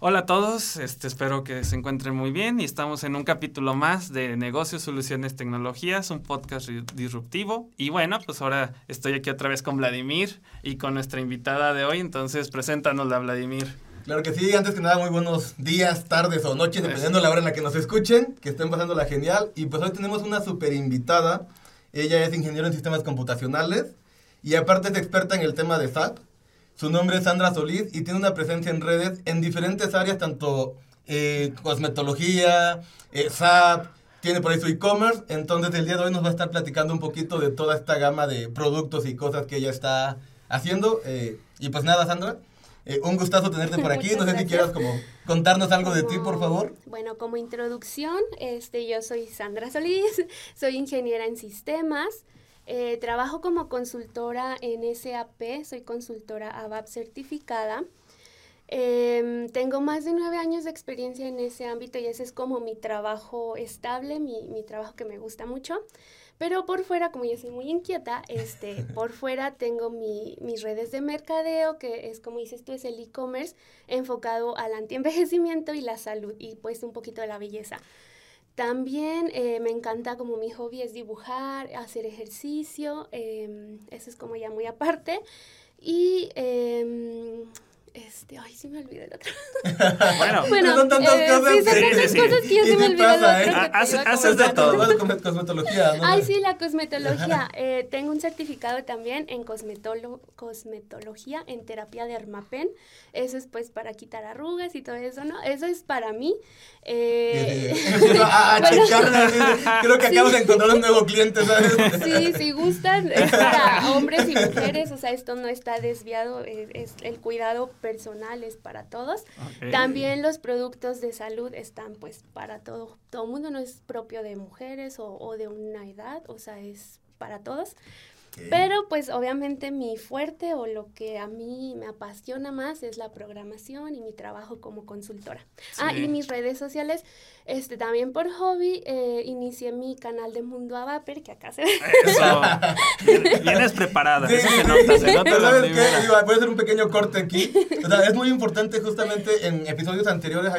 Hola a todos, este, espero que se encuentren muy bien y estamos en un capítulo más de Negocios, Soluciones, Tecnologías, un podcast disruptivo. Y bueno, pues ahora estoy aquí otra vez con Vladimir y con nuestra invitada de hoy, entonces preséntanosla, Vladimir. Claro que sí, antes que nada, muy buenos días, tardes o noches, dependiendo de la hora en la que nos escuchen, que estén pasando la genial. Y pues hoy tenemos una super invitada, ella es ingeniero en sistemas computacionales y aparte es experta en el tema de SAP su nombre es Sandra Solís y tiene una presencia en redes en diferentes áreas, tanto eh, cosmetología, eh, SAP, tiene por ahí su e-commerce. Entonces el día de hoy nos va a estar platicando un poquito de toda esta gama de productos y cosas que ella está haciendo. Eh, y pues nada, Sandra. un gustazo tenerte por aquí. No sé si quieras como contarnos algo de ti, por favor. Bueno, como introducción, este, yo soy Sandra Solís, soy ingeniera en sistemas. Eh, trabajo como consultora en SAP, soy consultora ABAP certificada. Em, tengo más de nueve años de experiencia en ese ámbito y ese es como mi trabajo estable, mi, mi trabajo que me gusta mucho. Pero por fuera, como yo soy muy inquieta, este, por fuera tengo mi, mis redes de mercadeo, que es como dices tú, es el e-commerce enfocado al antienvejecimiento y la salud y pues un poquito de la belleza. También eh, me encanta como mi hobby es dibujar, hacer ejercicio, em, eso es como ya muy aparte. Y em, este, ay, sí me olvidé el otro. bueno, bueno son tantas eh, cosas. Sí, son tantas cosas que yo se me olvidó el otro. ¿eh? Haces de todo. cosmetología, ¿no? Ay, sí, la cosmetología. Eh, tengo un certificado también en cosmetolo cosmetología, en terapia de Armapen. Eso es pues para quitar arrugas y todo eso, ¿no? Eso es para mí. Eh... a, a Creo que acabas de encontrar un nuevo cliente, ¿sabes? Sí, si gustan, es para hombres y mujeres. O sea, esto no está desviado, es el cuidado personales para todos. También los productos de salud están pues para todo, todo mundo, no es propio de mujeres o, o de una edad, o sea, es para todos. Pero pues obviamente mi fuerte o lo que a mí me apasiona más es la programación y mi trabajo como consultora. Ah, y mis redes sociales, este también por hobby, eh, inicié mi canal de Mundo Avaper, que acá se ve. Eso, vienes preparada, eso se nota, se nota ¿Sabes qué? Voy a hacer un pequeño corte aquí. O sea, es muy importante, justamente en episodios anteriores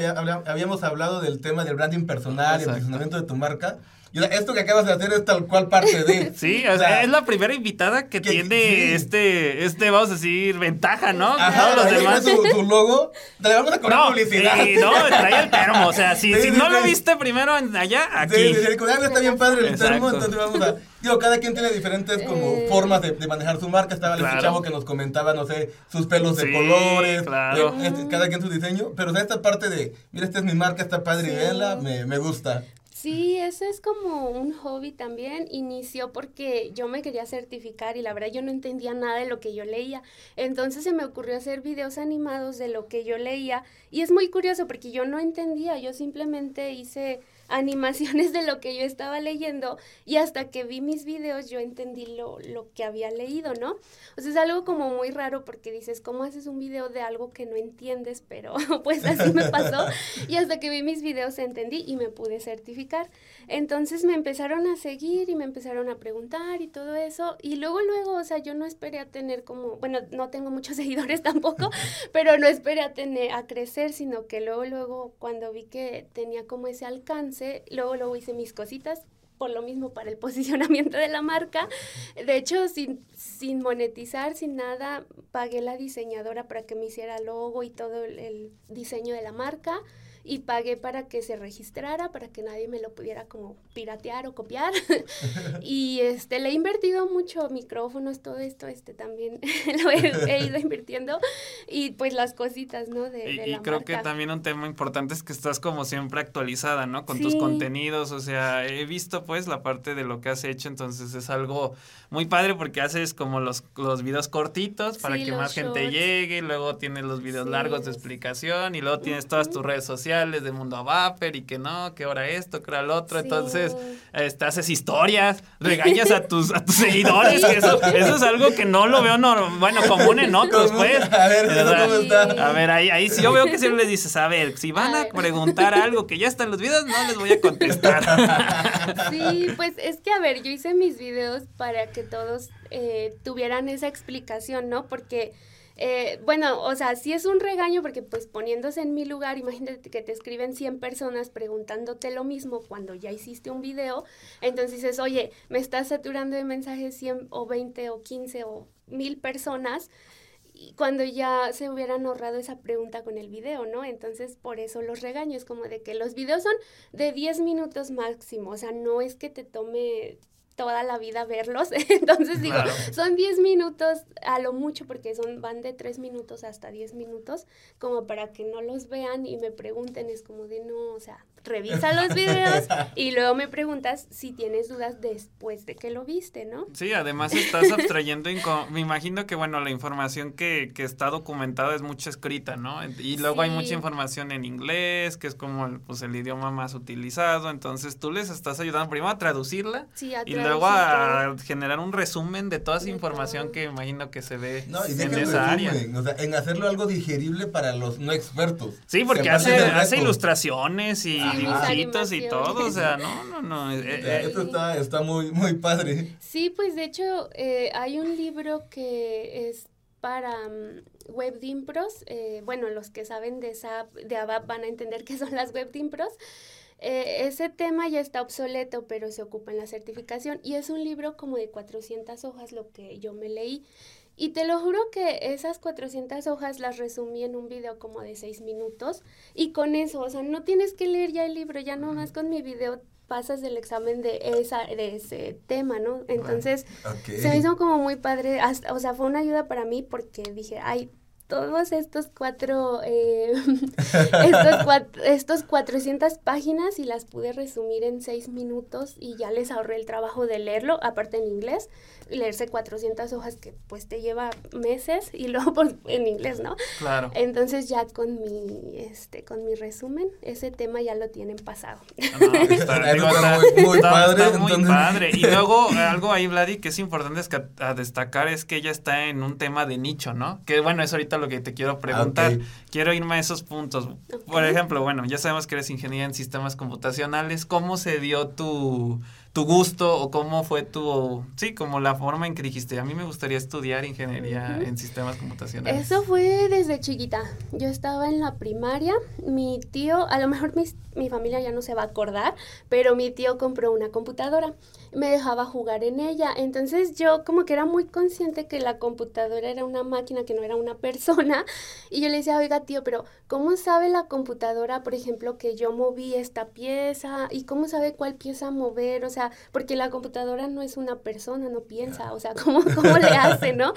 habíamos hablado del tema del branding personal y el posicionamiento de tu marca. Esto que acabas de hacer es tal cual parte de. Sí, o sea, es la primera invitada que, tiene este, este, vamos a decir, ventaja, ¿no? Ajá, los demás. Su, su, logo. Le vamos a cobrar publicidad. Sí, no, trae el termo. O sea, si, si no lo viste primero allá, aquí. Sí, sí, el está bien padre el termo, entonces vamos a. Digo, cada quien tiene diferentes como eh. formas de, de, manejar su marca. Estaba el chavo que nos comentaba, no sé, sus pelos de colores. Claro. Este, cada quien su diseño. Pero o sea, esta parte de, mira, esta es mi marca, está padre y vela, me, me gusta. Sí, eso es como un hobby también. Inició porque yo me quería certificar y la verdad yo no entendía nada de lo que yo leía. Entonces se me ocurrió hacer videos animados de lo que yo leía y es muy curioso porque yo no entendía, yo simplemente hice animaciones de lo que yo estaba leyendo y hasta que vi mis videos yo entendí lo, lo que había leído, ¿no? O sea, es algo como muy raro porque dices, ¿cómo haces un video de algo que no entiendes? Pero pues así me pasó y hasta que vi mis videos entendí y me pude certificar. Entonces me empezaron a seguir y me empezaron a preguntar y todo eso. Y luego, luego, o sea, yo no esperé a tener como, bueno, no tengo muchos seguidores tampoco, pero no esperé a tener, a crecer, sino que luego, luego, cuando vi que tenía como ese alcance, luego, luego hice mis cositas, por lo mismo para el posicionamiento de la marca. De hecho, sin, sin monetizar, sin nada, pagué la diseñadora para que me hiciera logo y todo el diseño de la marca y pagué para que se registrara, para que nadie me lo pudiera como piratear o copiar. y este, le he invertido mucho micrófonos, todo esto, este también lo he, ido invirtiendo y pues las cositas, ¿no? De, y, y creo que también un tema importante es que estás como siempre actualizada, ¿no? Con tus contenidos, o sea, he visto pues la parte de lo que has hecho, entonces es algo muy padre porque haces como los, los videos cortitos para que más gente llegue, luego tienes los videos largos de explicación y luego tienes todas tus redes sociales de Mundo a Vapor y que no, que ahora esto, que ahora lo otro. Entonces, este, haces historias, regañas a tus, a tus seguidores. eso, eso es algo que no lo veo, no, bueno, común en otros, pues. A ver, ¿cómo está? A ver, ahí, ahí sí yo veo que siempre les dices, a ver, si van a preguntar algo que ya está en los videos, no les voy a contestar. Sí, pues es que, a ver, yo hice mis videos para que todos eh, tuvieran esa explicación, ¿no? Porque Eh, bueno, o sea, sí es un regaño porque pues poniéndose en mi lugar, imagínate que te escriben 100 personas preguntándote lo mismo cuando ya hiciste un video, entonces dices, oye, me estás saturando de mensajes 100 o 20 o 15 o mil personas y cuando ya se hubieran ahorrado esa pregunta con el video, ¿no? Entonces, por eso los regaños, como de que los videos son de 10 minutos máximo, o sea, no es que te tome toda la vida verlos. Entonces digo, son 10 minutos a lo mucho porque son van de 3 minutos hasta 10 minutos como para que no los vean y me pregunten, es como de no, o sea, revisa los videos y luego me preguntas si tienes dudas después de que lo viste, ¿no? Sí, además estás abstrayendo, me imagino que, bueno, la información que, que está documentada es mucha escrita, ¿no? Y luego hay mucha información en inglés, que es como el, pues, el idioma más utilizado, entonces tú les estás ayudando primero a traducirla y luego a generar un resumen de toda esa información que imagino que se ve en esa área. O sea, en hacerlo algo digerible para los no expertos. Sí, porque hace, hace ilustraciones y dibujitos y todo, o sea, no, no, no. Eh, eh, esto está, está muy, muy padre. Sí, pues de hecho eh, hay un libro que es para um, web bueno, los que saben de, SAP, de ABAP van a entender qué son las web Eh, ese tema ya está obsoleto, pero se ocupa en la certificación y es un libro como de 400 hojas lo que yo me leí. Y te lo juro que esas 400 hojas las resumí en un video como de 6 minutos y con eso, o sea, no tienes que leer ya el libro, ya nomás con mi video pasas el examen de esa de ese tema, ¿no? Entonces, se me hizo como muy padre, o sea, fue una ayuda para mí porque dije, ay, todos estos cuatro, eh, estos, cuatro, estos 400 páginas y las pude resumir en seis minutos y ya les ahorré el trabajo de leerlo, aparte en inglés leerse 400 hojas que pues te lleva meses y luego pues, en inglés, ¿no? Claro. Entonces ya con mi este con mi resumen ese tema ya lo tienen pasado. Ah, está, muy, padre, muy padre. Y luego algo ahí Vladi que es importante es que a, destacar es que ella está en un tema de nicho, ¿no? Que bueno, es ahorita lo que te quiero preguntar. Quiero irme a esos puntos. Por ejemplo, bueno, ya sabemos que eres ingeniera en sistemas computacionales. ¿Cómo se dio tu tu gusto o cómo fue tu, sí, como la forma en que dijiste, a mí me gustaría estudiar ingeniería en sistemas computacionales. Eso fue desde chiquita. Yo estaba en la primaria, mi tío, a lo mejor mi familia ya no se va a acordar, pero mi tío compró una computadora me dejaba jugar en ella. Entonces yo como que era muy consciente que la computadora era una máquina, que no era una persona. Y yo le decía, oiga tío, pero ¿cómo sabe la computadora, por ejemplo, que yo moví esta pieza? ¿Y cómo sabe cuál pieza mover? O sea, porque la computadora no es una persona, no piensa. O sea, ¿cómo, cómo le hace, no?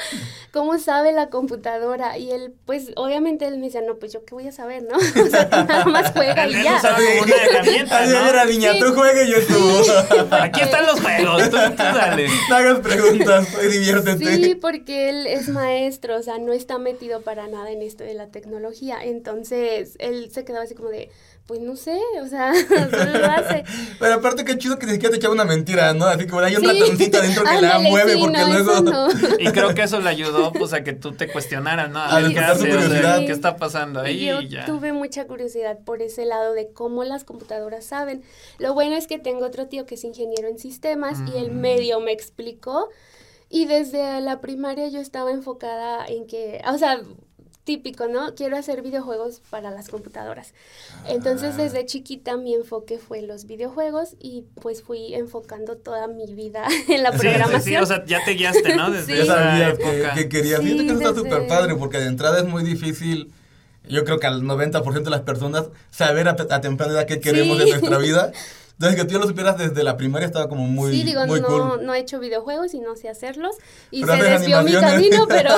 ¿Cómo sabe la computadora? Y él, pues obviamente él me decía, no, pues yo qué voy a saber, ¿no? O sea, nada más juega y ya. una herramienta, ¿no? niña, tú juegue yo tú. Aquí están los juegos, tú, dale. No hagas preguntas, diviértete. Sí, porque él es maestro, o sea, no está metido para nada en esto de la tecnología. Entonces, él se quedaba así como de, pues no sé, o sea, solo lo hace. Pero aparte qué chido que ni siquiera te echaba una mentira, ¿no? Así como hay un ratoncito adentro que la mueve porque luego... Y creo que eso le ayudó, pues, a que tú te cuestionaras, ¿no? A ver, ¿qué hace? O ¿qué está pasando ahí? Y yo tuve mucha curiosidad por ese lado de cómo las computadoras saben. Lo bueno es que tengo otro tío que es ingeniero en sistemas y el mm. medio me explicó. Y desde la primaria yo estaba enfocada en que, o sea, típico, ¿no? Quiero hacer videojuegos para las computadoras. Entonces, ah. desde chiquita mi enfoque fue los videojuegos y pues fui enfocando toda mi vida en la programación. Sí, o sea, ya te guiaste, ¿no? Desde sí. esa época. Que, que querías. Sí, Fíjate que eso está súper padre porque de entrada es muy difícil yo creo que al 90% de las personas saber a, a temprana edad qué queremos en nuestra vida. Entonces, que tú lo supieras desde la primaria estaba como muy, sí, digo, no, no he hecho videojuegos y no sé hacerlos. Y se desvió mi camino, pero...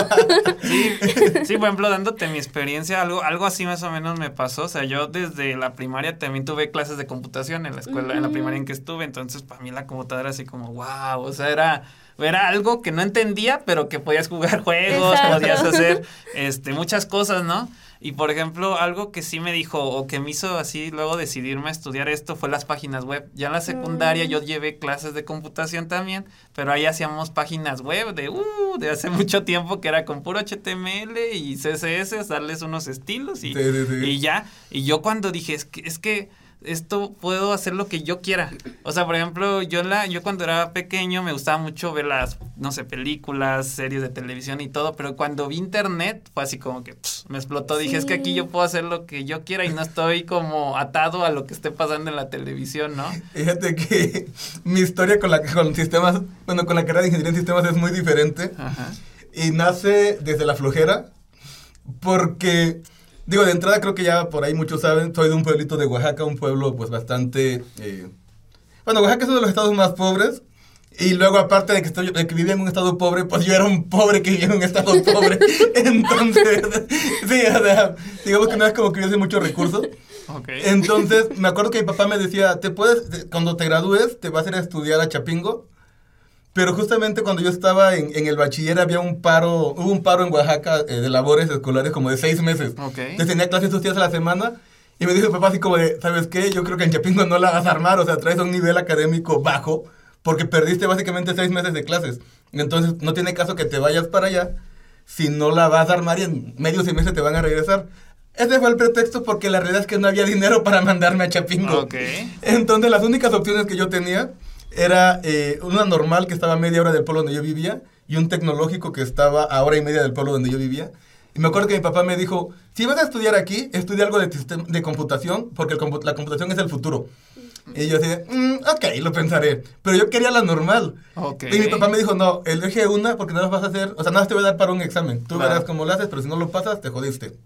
sí, sí, por ejemplo, dándote mi experiencia, algo, algo así más o menos me pasó. O sea, yo desde la primaria también tuve clases de computación en la escuela, en la primaria en que estuve. Entonces, para mí la computadora así como, wow, o sea, era era algo que no entendía, pero que podías jugar juegos, podías hacer este muchas cosas, ¿no? Y por ejemplo, algo que sí me dijo o que me hizo así luego decidirme a estudiar esto fue las páginas web. Ya en la secundaria yo mm. llevé clases de computación también, pero ahí hacíamos páginas web de, uh, de hace mucho tiempo que era con puro HTML y CSS, darles unos estilos y, y ya. Y yo cuando dije, es que, es que esto puedo hacer lo que yo quiera. O sea, por ejemplo, yo la, yo cuando era pequeño me gustaba mucho ver las, no sé, películas, series de televisión y todo, pero cuando vi internet fue así como que me explotó. Dije, es que aquí yo puedo hacer lo que yo quiera y no estoy como atado a lo que esté pasando en la televisión, ¿no? Fíjate que mi historia con la con sistemas, bueno, con la carrera de ingeniería en sistemas es muy diferente. Y nace desde la flojera, porque Digo, de entrada creo que ya por ahí muchos saben, soy de un pueblito de Oaxaca, un pueblo pues bastante... Eh, bueno, Oaxaca es uno de los estados más pobres. Y luego, aparte de que, estoy, de que vivía en un estado pobre, pues yo era un pobre que vivía en un estado pobre. Entonces, sí, o sea, digamos que no es como que hubiese muchos recursos. Okay. Entonces, me acuerdo que mi papá me decía, te puedes, cuando te gradúes, te vas a ir a estudiar a Chapingo pero justamente cuando yo estaba en, en, el bachiller había un paro, hubo un paro en Oaxaca eh, de labores escolares como de seis meses. Okay. Entonces tenía clases dos días a la semana y me dijo papá así como de, ¿sabes qué? Yo creo que en Chapingo no la vas a armar, o sea, traes un nivel académico bajo porque perdiste básicamente seis meses de clases. Entonces no tiene caso que te vayas para allá si no la vas a armar y en medio semestre te van a regresar. Ese fue el pretexto porque la realidad es que no había dinero para mandarme a Chapingo. Okay. Entonces las únicas opciones que yo tenía era eh, una normal que estaba a media hora del pueblo donde yo vivía y un tecnológico que estaba a hora y media del pueblo donde yo vivía. Y me acuerdo que mi papá me dijo, si vas a estudiar aquí, estudia algo de, de computación, porque la computación es el futuro. Y yo así mm, ok, lo pensaré. Pero yo quería la normal. Y mi papá me dijo, no, elige una porque no las vas a hacer, o sea, nada te voy a dar para un examen. Tú verás cómo lo haces, pero si no lo pasas, te jodiste.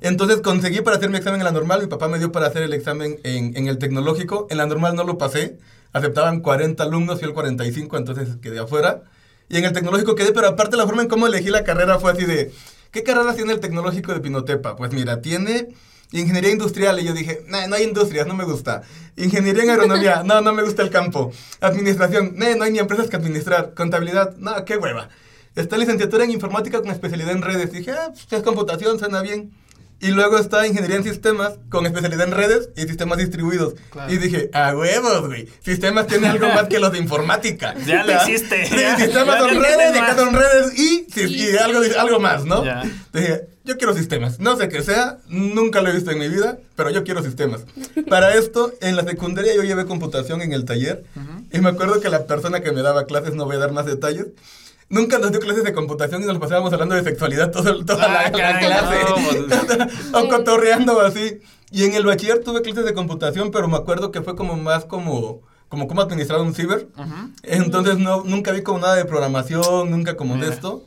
Entonces conseguí para hacer mi examen en la normal, mi papá me dio para hacer el examen en, en el tecnológico. En la normal no lo pasé aceptaban 40 alumnos, y el 45, entonces quedé afuera. Y en el tecnológico quedé, pero aparte la forma en cómo elegí la carrera fue así de, ¿qué carrera tiene el tecnológico de Pinotepa? Pues mira, tiene ingeniería industrial y yo dije, no, no hay industrias, no me gusta. Ingeniería en agronomía, no, no me gusta el campo. Administración, no, no hay ni empresas que administrar. Contabilidad, no, qué hueva. Está licenciatura en informática con especialidad en redes. Dije, ah, pues es computación, suena bien. Y luego está ingeniería en sistemas con especialidad en redes y sistemas distribuidos. Y dije, a huevos, güey. Sistemas tiene algo más que los de informática. Ya lo hiciste. Sí, sistemas son redes, y son redes y, algo, algo más, ¿no? Dije, yo quiero sistemas. No sé qué sea, nunca lo he visto en mi vida, pero yo quiero sistemas. Para esto, en la secundaria yo llevé computación en el taller y me acuerdo que la persona que me daba clases, no voy a dar más detalles, Nunca nos dio clases de computación y nos pasábamos hablando de sexualidad toda la, ah, clase. Pues. o cotorreando así. Y en el bachiller tuve clases de computación, pero me acuerdo que fue como más como como cómo administrar un ciber. Entonces no, nunca vi como nada de programación, nunca como de esto.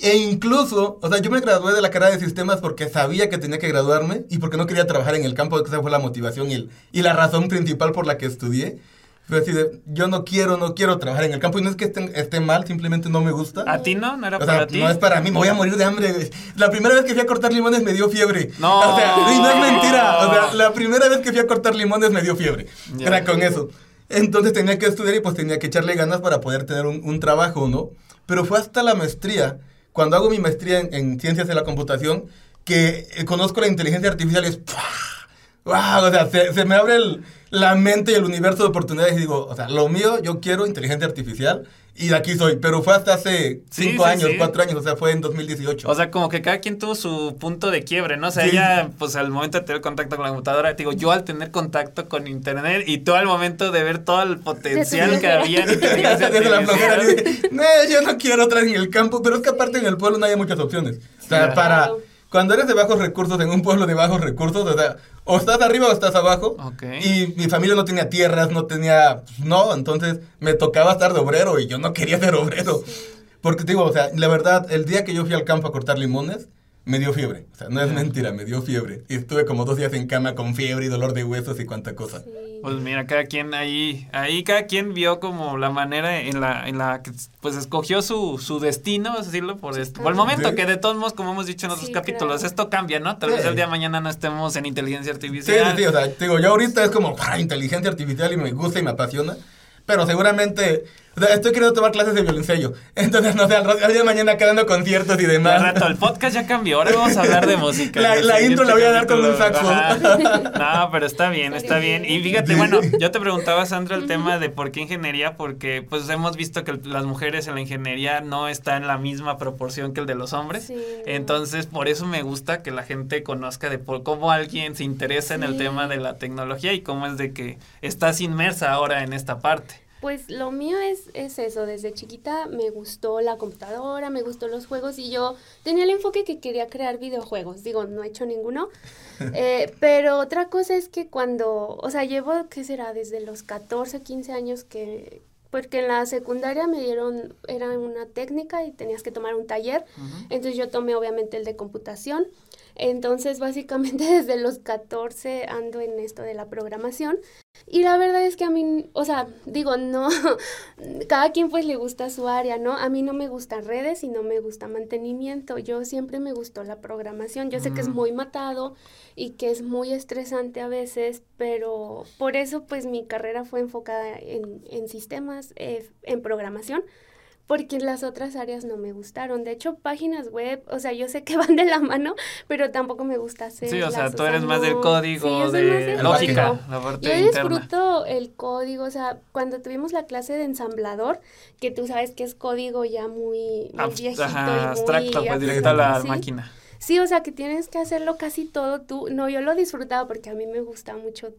E incluso, o sea, yo me gradué de la carrera de sistemas porque sabía que tenía que graduarme y porque no quería trabajar en el campo, esa fue la motivación y, y la razón principal por la que estudié. Fue así de, yo no quiero, no quiero trabajar en el campo. Y no es que esté, esté mal, simplemente no me gusta. ¿A ti no? ¿No era para ti? No es para mí, me voy a morir de hambre. La primera vez que fui a cortar limones me dio fiebre. No. O sea, y no es mentira. O sea, la primera vez que fui a cortar limones me dio fiebre. Era con eso. Entonces tenía que estudiar y pues tenía que echarle ganas para poder tener un, un trabajo, ¿no? Pero fue hasta la maestría, cuando hago mi maestría en, ciencias de la computación, que eh, conozco la inteligencia artificial y es... ¡Wow! O sea, se, se me abre el la mente y el universo de oportunidades y digo, o sea, lo mío, yo quiero inteligencia artificial y de aquí soy, pero fue hasta hace cinco años, cuatro años, o sea, fue en 2018. O sea, como que cada quien tuvo su punto de quiebre, ¿no? O sea, ella, pues al momento de tener contacto con la computadora, digo, yo al tener contacto con internet y tú al momento de ver todo el potencial que había en inteligencia Desde la flojera, no, yo no quiero otra en el campo, pero es que aparte en el pueblo no hay muchas opciones. O sea, para cuando eres de bajos recursos en un pueblo de bajos recursos, o sea, o estás arriba o estás abajo. Y mi familia no tenía tierras, no tenía, no, entonces me tocaba estar de obrero y yo no quería ser obrero. Porque te digo, o sea, la verdad, el día que yo fui al campo a cortar limones, me dio fiebre. O sea, no es mentira, me dio fiebre. Y estuve como dos días en cama con fiebre y dolor de huesos y cuanta cosa. Pues mira, cada quien ahí, ahí cada quien vio como la manera en la, en la que pues escogió su, su destino, vamos a decirlo, por, esto, por el momento, que de todos modos, como hemos dicho en otros capítulos, esto cambia, ¿no? Tal vez el día de mañana no estemos en inteligencia artificial. Sí, sí, o sea, digo, yo ahorita es como, ah, inteligencia artificial y me gusta y me apasiona, pero seguramente O sea, estoy queriendo tomar clases de violoncello. Entonces, no sé, al día de mañana quedando conciertos y demás. Al rato, el podcast ya cambió. Ahora vamos a hablar de música. La, la intro la voy a dar con un saxo. No, pero está bien, está bien. Y fíjate, bueno, yo te preguntaba, Sandra, el tema de por qué ingeniería, porque pues hemos visto que las mujeres en la ingeniería no están en la misma proporción que el de los hombres. Entonces, por eso me gusta que la gente conozca de por cómo alguien se interesa en el tema de la tecnología y cómo es de que estás inmersa ahora en esta parte. Pues lo mío es, es eso, desde chiquita me gustó la computadora, me gustó los juegos y yo tenía el enfoque que quería crear videojuegos, digo, no he hecho ninguno, eh, pero otra cosa es que cuando, o sea, llevo, ¿qué será? Desde los 14, 15 años que, porque en la secundaria me dieron, era una técnica y tenías que tomar un taller, entonces yo tomé obviamente el de computación, entonces básicamente desde los 14 ando en esto de la programación y la verdad es que a mí, o sea, digo, no, cada quien pues le gusta su área, ¿no? A mí no me gustan redes y no me gusta mantenimiento. Yo siempre me gustó la programación. Yo sé que es muy matado y que es muy estresante a veces, pero por eso pues mi carrera fue enfocada en, en sistemas, eh, en programación porque las otras áreas no me gustaron. De hecho, páginas web, o sea, yo sé que van de la mano, pero tampoco me gusta hacer. Sí, o sea, tú eres más del código, de lógica, la parte Yo disfruto el código, o sea, cuando tuvimos la clase de ensamblador, que tú sabes que es código ya muy, muy viejito y abstracto, pues directo a la máquina. Sí, o sea, que tienes que hacerlo casi todo tú. No, yo lo disfrutaba porque a mí me gusta mucho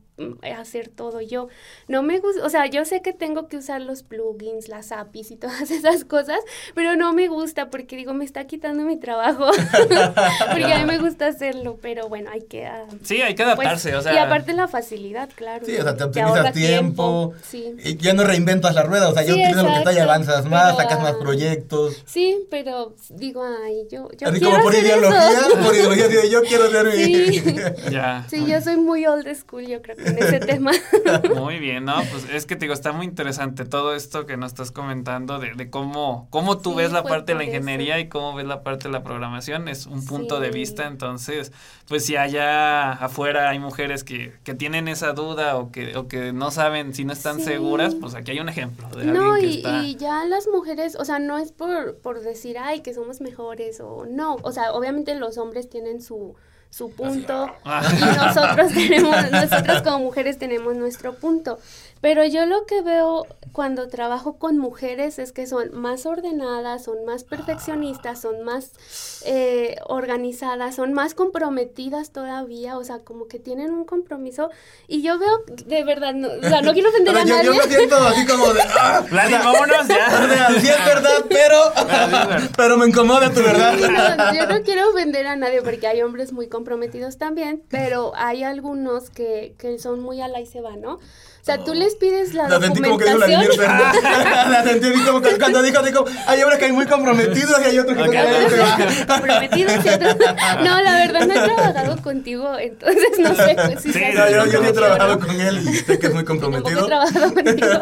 hacer todo yo. No me gusta, o sea, yo sé que tengo que usar los plugins, las APIs y todas esas cosas, pero no me gusta porque digo, me está quitando mi trabajo. porque a mí me gusta hacerlo, pero bueno, hay que... Uh, sí, hay que adaptarse, pues, o sea... Y aparte la facilidad, claro. Sí, o sea, te optimizas tiempo, sí. y ya no reinventas la rueda, o sea, ya utilizas lo que está y avanzas más, sacas más proyectos. Sí, pero digo, ay, yo, yo Así como por ideología por ideología de yo quiero ser sí. ya. Sí, yo soy muy old school, yo creo, en ese tema. Muy bien, ¿no? Pues es que te digo, está muy interesante todo esto que nos estás comentando de, de cómo, cómo tú ves la parte de la ingeniería y cómo ves la parte de la programación. Es un punto de vista, entonces, pues si allá afuera hay mujeres que, que tienen esa duda o que, o que no saben si no están seguras, pues aquí hay un ejemplo de no, que y, y ya las mujeres, o sea, no es por, por decir, ay, que somos mejores o no, o sea, obviamente los hombres tienen su, su punto y nosotros tenemos, nosotros como mujeres tenemos nuestro punto. Pero yo lo que veo cuando trabajo con mujeres es que son más ordenadas, son más perfeccionistas, son más eh, organizadas, son más comprometidas todavía, o sea, como que tienen un compromiso. Y yo veo, de verdad, no, o sea, no quiero ofender a nadie. Yo me siento así como de, ¡ah! vámonos ya. sí es verdad, pero, pero me incomoda tu verdad. yo no quiero ofender a nadie porque hay hombres muy comprometidos también, pero hay algunos que, que son muy a la y se va, ¿no? O sea, tú les pides la, la documentación. Sentí como que dijo la la sentí como que cuando dijo, dijo, hay hombres que hay muy comprometidos y hay otros que no. comprometidos y otros no. la verdad no he trabajado contigo, entonces no sé pues, si sí, no, yo, yo he trabajado con él y sé que es muy comprometido. he trabajado contigo.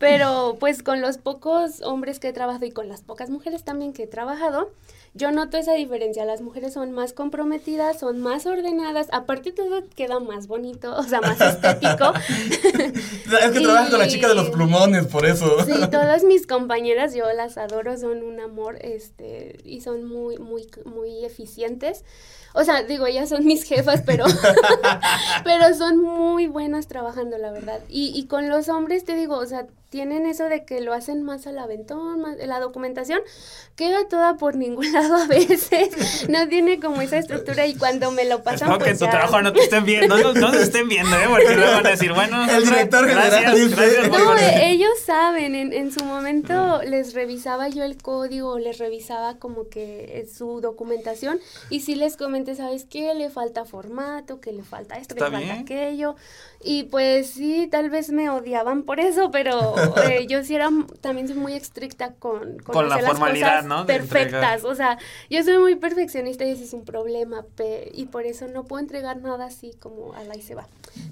Pero pues con los pocos hombres que he trabajado y con las pocas mujeres también que he trabajado, yo noto esa diferencia. Las mujeres son más comprometidas, son más ordenadas. Aparte todo queda más bonito, o sea, más estético. es que trabajas con la chica de los plumones, por eso. Sí, todas mis compañeras, yo las adoro, son un amor, este, y son muy, muy, muy eficientes. O sea, digo, ellas son mis jefas, pero, pero son muy buenas trabajando, la verdad. Y, y con los hombres, te digo, o sea, tienen eso de que lo hacen más al aventón, más, la documentación queda toda por ningún lado a veces, no tiene como esa estructura y cuando me lo pasan Espero pues que en tu trabajo no te estén viendo, no, no te estén viendo, ¿eh? porque luego van a decir, bueno, el director gracias, gracias No, ellos saben, en, en su momento les revisaba yo el código, les revisaba como que su documentación y si les ¿sabes qué? Le falta formato, que le falta esto, que le falta aquello y pues sí, tal vez me odiaban por eso, pero eh, yo sí era, también soy muy estricta con, con, la formalidad, ¿no? Perfectas, o sea, yo soy muy perfeccionista y ese es un problema, y por eso no puedo entregar nada así como a la y se va.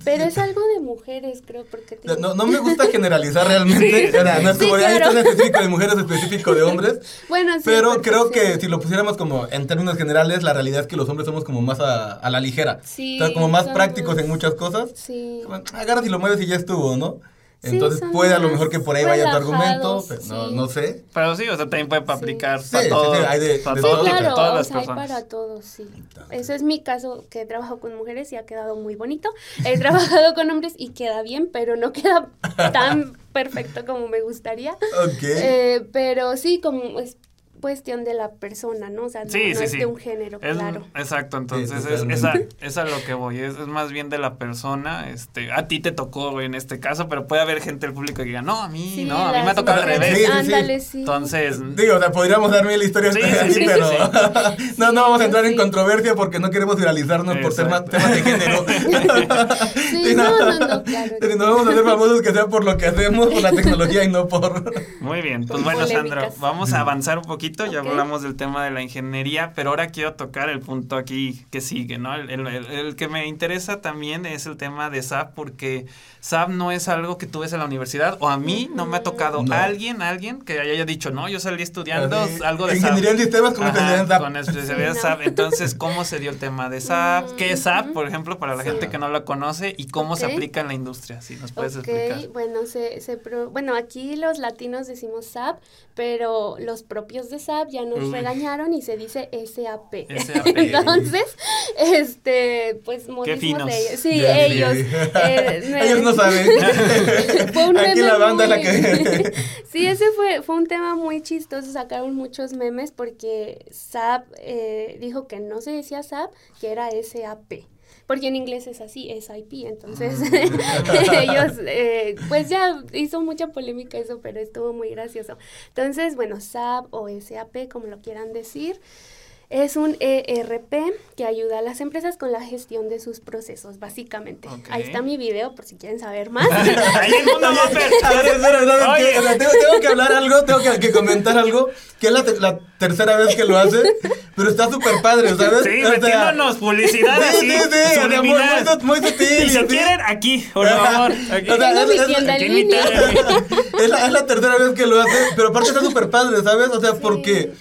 Pero es algo de mujeres, creo, porque... No, no me gusta generalizar realmente, no es como de, específico de mujeres, específico de hombres. Bueno, sí. Pero creo que si lo pusiéramos como en términos generales, la realidad es que los hombres somos como más a, a la ligera. Sí. como más prácticos en muchas cosas. Sí. Agarras y lo mueves y ya estuvo, ¿no? Entonces puede a lo mejor que por ahí vaya tu argumento, pero no, sí. no sé. Pero sí, o sea, también puede para Sí. aplicar Sí, para sí, todo, sí, hay de- para de Claro, todas o las sea, hay para todos, sí. Ese es mi caso, que he trabajado con mujeres y ha quedado muy bonito. He trabajado con hombres y queda bien, pero no queda tan perfecto como me gustaría. Ok. Eh, pero sí, como es cuestión de la persona, ¿no? O sea, no, Sí, no sí, es sí. de un género, Es- claro. Exacto, entonces es, es, a, es a lo que voy, es, es más bien de la persona, este, a ti te tocó güey, en este caso, pero puede haber gente del público que diga, no, a mí, Sí, no, a mí me ha tocado al revés. Sí, sí, sí. Ándale, sí. Entonces, Digo, o sea, podríamos dar mil historias Sí, aquí, sí, sí, pero sí, no, no vamos a entrar en controversia porque no queremos viralizarnos por temas, Exacto. temas de género. Sí, no, no, no, claro. Si no vamos a ser famosos que sea por lo que hacemos, por la tecnología y no por... Muy bien, pues bueno, Sandro, polémicas. vamos a avanzar un poquito, ya hablamos del tema de la ingeniería, pero ahora quiero tocar el punto aquí que sigue, ¿no? El, el- el- el que me interesa también es el tema de SAP, porque SAP no es algo que tú ves en la universidad, o a mí no me ha tocado No. alguien, alguien que haya dicho, no, yo salí estudiando algo de Ingeniería SAP. en sistemas con Ajá, SAP. con especialidad Sí, no. SAP. Entonces, ¿cómo se dio el tema de SAP? ¿Qué es SAP, por ejemplo, para la Sí. gente que no lo conoce? ¿Y cómo se aplica en la industria? Si nos puedes Ok, explicar. bueno, se, se pro- bueno, aquí los latinos decimos SAP, pero los propios de SAP ya nos Uy. regañaron y se dice SAP. SAP. Entonces, este, pues modismos de ellos. Sí, ellos. ya. eh, me- Ellos no saben. Fue un Aquí meme la banda es la muy- que... Sí, ese fue, fue un tema muy chistoso. Sacaron muchos memes porque SAP eh, dijo que no se decía SAP, que era SAP. Porque en inglés es así, SIP. Entonces, ellos, eh, pues ya hizo mucha polémica eso, pero estuvo muy gracioso. Entonces, bueno, SAP o SAP, como lo quieran decir. Es un ERP que ayuda a las empresas con la gestión de sus procesos, básicamente. Ahí está mi video por si quieren saber más. Ahí sea, tengo, tengo que hablar algo, tengo que, que comentar algo, que es la, te- la tercera vez que lo hace, pero está súper padre, ¿sabes? Sí, O sea, metiéndonos publicidad Sí, así, sí, sea, muy, subliminal. muy, muy sutil. Y si quieren, aquí, por favor. Aquí. O sea, Tengo es- mi es- tienda aquí en en mi línea. tele. es, la, es la tercera vez que lo hace, pero aparte está súper padre, ¿sabes? O sea, porque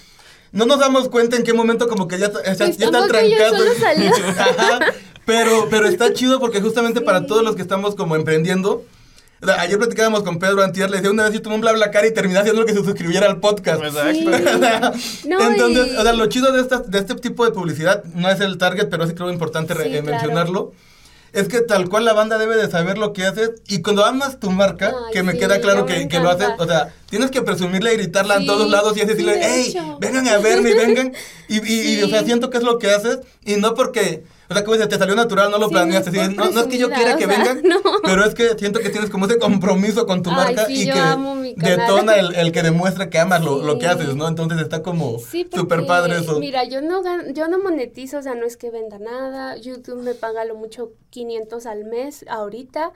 no nos damos cuenta en qué momento como que ya, ya, ya Pues está trancado. solo salió. Ajá, pero, pero está chido porque justamente para todos los que estamos como emprendiendo, ayer platicábamos con Pedro Antier, le decía una vez yo tuve un bla bla cara y terminé haciendo que se suscribiera al podcast. Exacto. Sí. No, Entonces, y- o sea, lo chido de, esta- de este tipo de publicidad no es el target, pero sí creo importante re- Sí, eh, claro. mencionarlo. Es que tal cual la banda debe de saber lo que haces y cuando amas tu marca, Ay, que me sí, queda claro me que, que lo haces, o sea, tienes que presumirla y gritarla en Sí, todos lados y decirle, de hey, vengan a verme, vengan. Y, y, y, o sea, siento que es lo que haces y no porque, o sea, como dices, te salió natural, no lo Sí, planeaste. no es así, por no, no es que yo quiera que vengan, no. pero es que siento que tienes como ese compromiso con tu Ay, marca sí, y que detona el, el que demuestra que amas lo, lo que haces, ¿no? Entonces está como súper padre eso. Mira, yo no gan- yo no monetizo, o sea, no es que venda nada. YouTube me paga lo mucho 500 al mes ahorita,